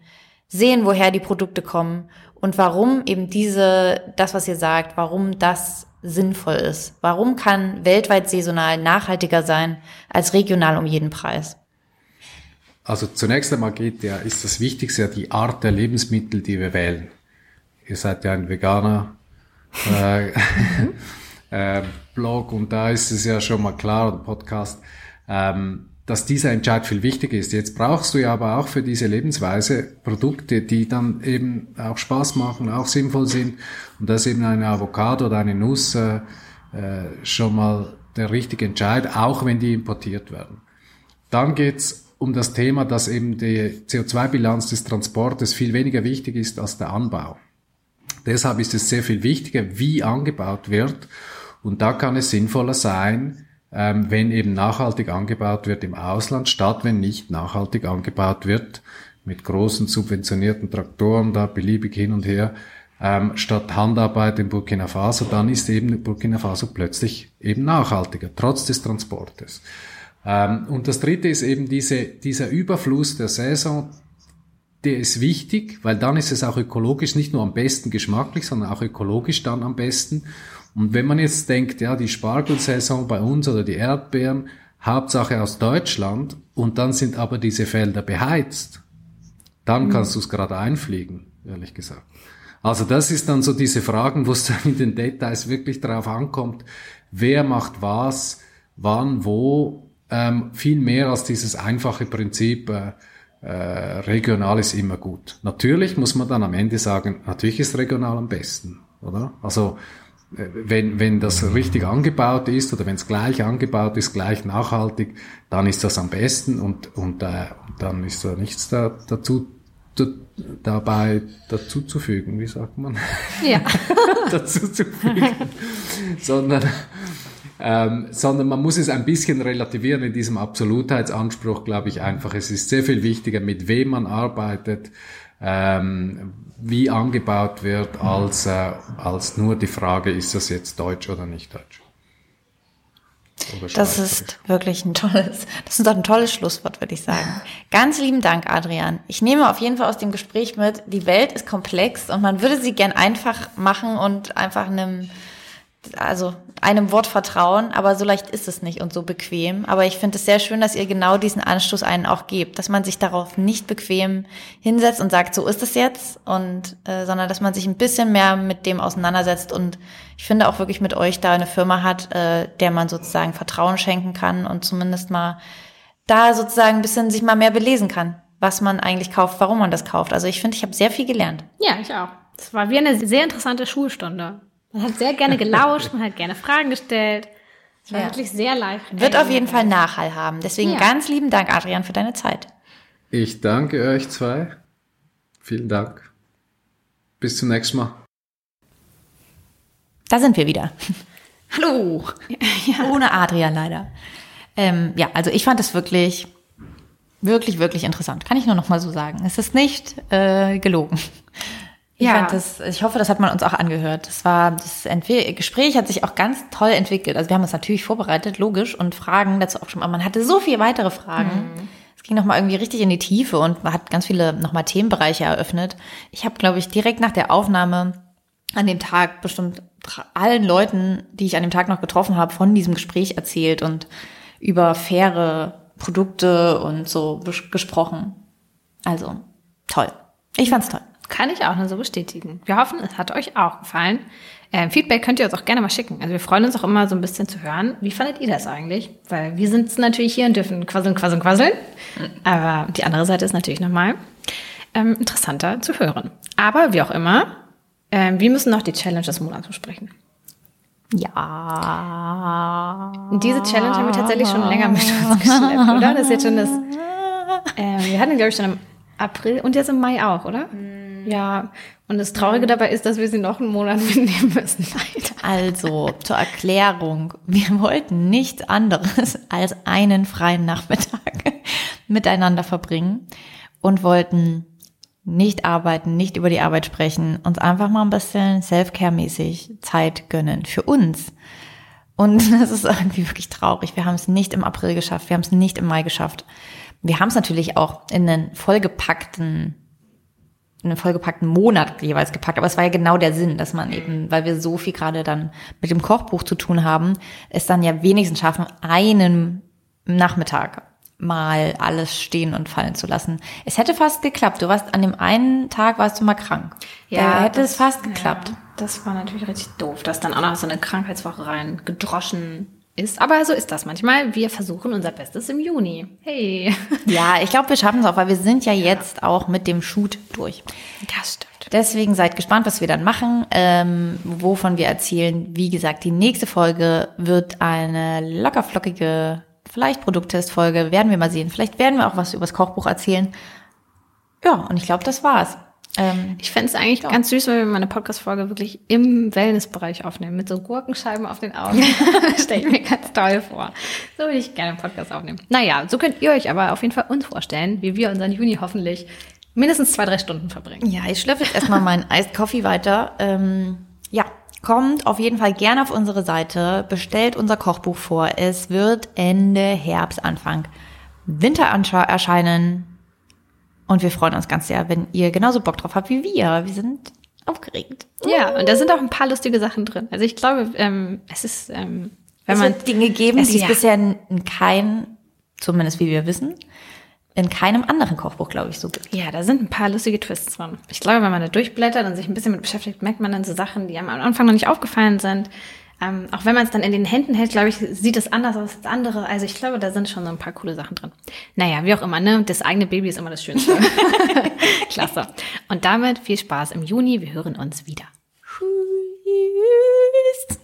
sehen, woher die Produkte kommen und warum eben diese, das, was ihr sagt, warum das sinnvoll ist. Warum kann weltweit saisonal nachhaltiger sein als regional um jeden Preis? Also zunächst einmal geht ja, ist das Wichtigste ja die Art der Lebensmittel, die wir wählen. Ihr seid ja ein Veganer äh, äh, Blog und da ist es ja schon mal klar, oder Podcast, ähm, dass dieser Entscheid viel wichtiger ist. Jetzt brauchst du ja aber auch für diese Lebensweise Produkte, die dann eben auch Spaß machen, auch sinnvoll sind. Und das ist eben eine Avocado oder eine Nuss äh, äh, schon mal der richtige Entscheid, auch wenn die importiert werden. Dann geht's um das Thema, dass eben die CO2-Bilanz des Transportes viel weniger wichtig ist als der Anbau. Deshalb ist es sehr viel wichtiger, wie angebaut wird. Und da kann es sinnvoller sein, ähm, wenn eben nachhaltig angebaut wird im Ausland, statt wenn nicht nachhaltig angebaut wird, mit großen subventionierten Traktoren da beliebig hin und her, ähm, statt Handarbeit in Burkina Faso, dann ist eben Burkina Faso plötzlich eben nachhaltiger, trotz des Transportes. Ähm, und das dritte ist eben diese, dieser Überfluss der Saison, der ist wichtig, weil dann ist es auch ökologisch nicht nur am besten geschmacklich, sondern auch ökologisch dann am besten. Und wenn man jetzt denkt, ja, die Spargelsaison bei uns oder die Erdbeeren, Hauptsache aus Deutschland, und dann sind aber diese Felder beheizt, dann mhm. kannst du es gerade einfliegen, ehrlich gesagt. Also das ist dann so diese Fragen, wo es dann in den Details wirklich drauf ankommt, wer macht was, wann, wo, ähm, viel mehr als dieses einfache Prinzip, äh, äh, regional ist immer gut. Natürlich muss man dann am Ende sagen, natürlich ist regional am besten, oder? Also wenn, wenn das richtig angebaut ist oder wenn es gleich angebaut ist, gleich nachhaltig, dann ist das am besten und, und äh, dann ist da nichts da, dazu dabei dazu zu fügen, wie sagt man? Ja. dazu zu fügen. sondern, ähm, sondern man muss es ein bisschen relativieren in diesem Absolutheitsanspruch, glaube ich einfach. Es ist sehr viel wichtiger, mit wem man arbeitet, ähm, wie angebaut wird, als, äh, als nur die Frage, ist das jetzt deutsch oder nicht deutsch. Das ist wirklich ein tolles, das ist doch ein tolles Schlusswort, würde ich sagen. Ganz lieben Dank, Adrian. Ich nehme auf jeden Fall aus dem Gespräch mit, die Welt ist komplex und man würde sie gern einfach machen und einfach einem also einem Wort vertrauen, aber so leicht ist es nicht und so bequem. Aber ich finde es sehr schön, dass ihr genau diesen Anstoß einen auch gebt, dass man sich darauf nicht bequem hinsetzt und sagt, so ist es jetzt, und äh, sondern dass man sich ein bisschen mehr mit dem auseinandersetzt und ich finde auch wirklich mit euch da eine Firma hat, äh, der man sozusagen Vertrauen schenken kann und zumindest mal da sozusagen ein bisschen sich mal mehr belesen kann, was man eigentlich kauft, warum man das kauft. Also ich finde, ich habe sehr viel gelernt. Ja, ich auch. Es war wie eine sehr interessante Schulstunde. Man hat sehr gerne gelauscht, man hat gerne Fragen gestellt. Es war ja. wirklich sehr live. Wird auf jeden Fall Nachhall haben. Deswegen ja. ganz lieben Dank, Adrian, für deine Zeit. Ich danke euch zwei. Vielen Dank. Bis zum nächsten Mal. Da sind wir wieder. Hallo. Ja. Ohne Adrian leider. Ähm, ja, also ich fand es wirklich, wirklich, wirklich interessant. Kann ich nur noch mal so sagen. Es ist nicht äh, gelogen. Ich, ja. das, ich hoffe, das hat man uns auch angehört. Das war das Entwe Gespräch hat sich auch ganz toll entwickelt. Also wir haben uns natürlich vorbereitet, logisch, und Fragen dazu auch schon. Aber man hatte so viele weitere Fragen. Mhm. Es ging nochmal irgendwie richtig in die Tiefe und man hat ganz viele nochmal Themenbereiche eröffnet. Ich habe, glaube ich, direkt nach der Aufnahme an dem Tag bestimmt allen Leuten, die ich an dem Tag noch getroffen habe, von diesem Gespräch erzählt und über faire Produkte und so gesprochen. Also toll. Ich fand's toll. Kann ich auch nur so bestätigen. Wir hoffen, es hat euch auch gefallen. Ähm, Feedback könnt ihr uns auch gerne mal schicken. Also wir freuen uns auch immer so ein bisschen zu hören. Wie fandet ihr das eigentlich? Weil wir sitzen natürlich hier und dürfen quasseln, quasseln, quasseln. Aber die andere Seite ist natürlich nochmal ähm, interessanter zu hören. Aber wie auch immer, ähm, wir müssen noch die Challenge des Monats besprechen. Ja. Diese Challenge haben wir tatsächlich schon länger mit uns geschleppt, oder? Das ist jetzt schon das. Äh, wir hatten, glaube ich, schon im April und jetzt im Mai auch, oder? Mhm. Ja, und das Traurige dabei ist, dass wir sie noch einen Monat mitnehmen müssen. Leider. Also, zur Erklärung. Wir wollten nichts anderes als einen freien Nachmittag miteinander verbringen und wollten nicht arbeiten, nicht über die Arbeit sprechen, uns einfach mal ein bisschen Self-Care-mäßig Zeit gönnen für uns. Und das ist irgendwie wirklich traurig. Wir haben es nicht im April geschafft, wir haben es nicht im Mai geschafft. Wir haben es natürlich auch in einen vollgepackten einen vollgepackten Monat jeweils gepackt. Aber es war ja genau der Sinn, dass man eben, weil wir so viel gerade dann mit dem Kochbuch zu tun haben, es dann ja wenigstens schaffen, einen Nachmittag mal alles stehen und fallen zu lassen. Es hätte fast geklappt. Du warst an dem einen Tag warst du mal krank. Ja, da hätte das, es fast geklappt. Ja, das war natürlich richtig doof, dass dann auch noch so eine Krankheitswoche rein gedroschen ist. Aber so ist das manchmal. Wir versuchen unser Bestes im Juni. Hey. Ja, ich glaube, wir schaffen es auch, weil wir sind ja jetzt ja. auch mit dem Shoot durch. Das stimmt. Deswegen seid gespannt, was wir dann machen, ähm, wovon wir erzählen. Wie gesagt, die nächste Folge wird eine lockerflockige, vielleicht Produkttestfolge. Werden wir mal sehen. Vielleicht werden wir auch was übers Kochbuch erzählen. Ja, und ich glaube, das war's. Ähm, ich fände es eigentlich ja. ganz süß, wenn wir meine Podcast-Folge wirklich im Wellnessbereich aufnehmen, mit so Gurkenscheiben auf den Augen. Stelle ich mir ganz toll vor. So würde ich gerne einen Podcast aufnehmen. Naja, so könnt ihr euch aber auf jeden Fall uns vorstellen, wie wir unseren Juni hoffentlich mindestens zwei, drei Stunden verbringen. Ja, ich schlürfe jetzt erstmal meinen Iced Coffee weiter. Ähm, ja, kommt auf jeden Fall gerne auf unsere Seite, bestellt unser Kochbuch vor. Es wird Ende Herbst, Anfang Winter erscheinen. Und wir freuen uns ganz sehr, wenn ihr genauso Bock drauf habt wie wir. Wir sind aufgeregt. Ja, und da sind auch ein paar lustige Sachen drin. Also ich glaube, ähm, es ist, ähm, wenn es man Dinge geben, die es ja. bisher in kein, zumindest wie wir wissen, in keinem anderen Kochbuch, glaube ich, so gibt. Ja, da sind ein paar lustige Twists drin. Ich glaube, wenn man da durchblättert und sich ein bisschen mit beschäftigt, merkt man dann so Sachen, die einem am Anfang noch nicht aufgefallen sind. Ähm, auch wenn man es dann in den Händen hält, glaube ich, sieht es anders aus als andere. Also ich glaube, da sind schon so ein paar coole Sachen drin. Naja, wie auch immer, ne? Das eigene Baby ist immer das Schönste. Klasse. Und damit viel Spaß im Juni. Wir hören uns wieder. Tschüss.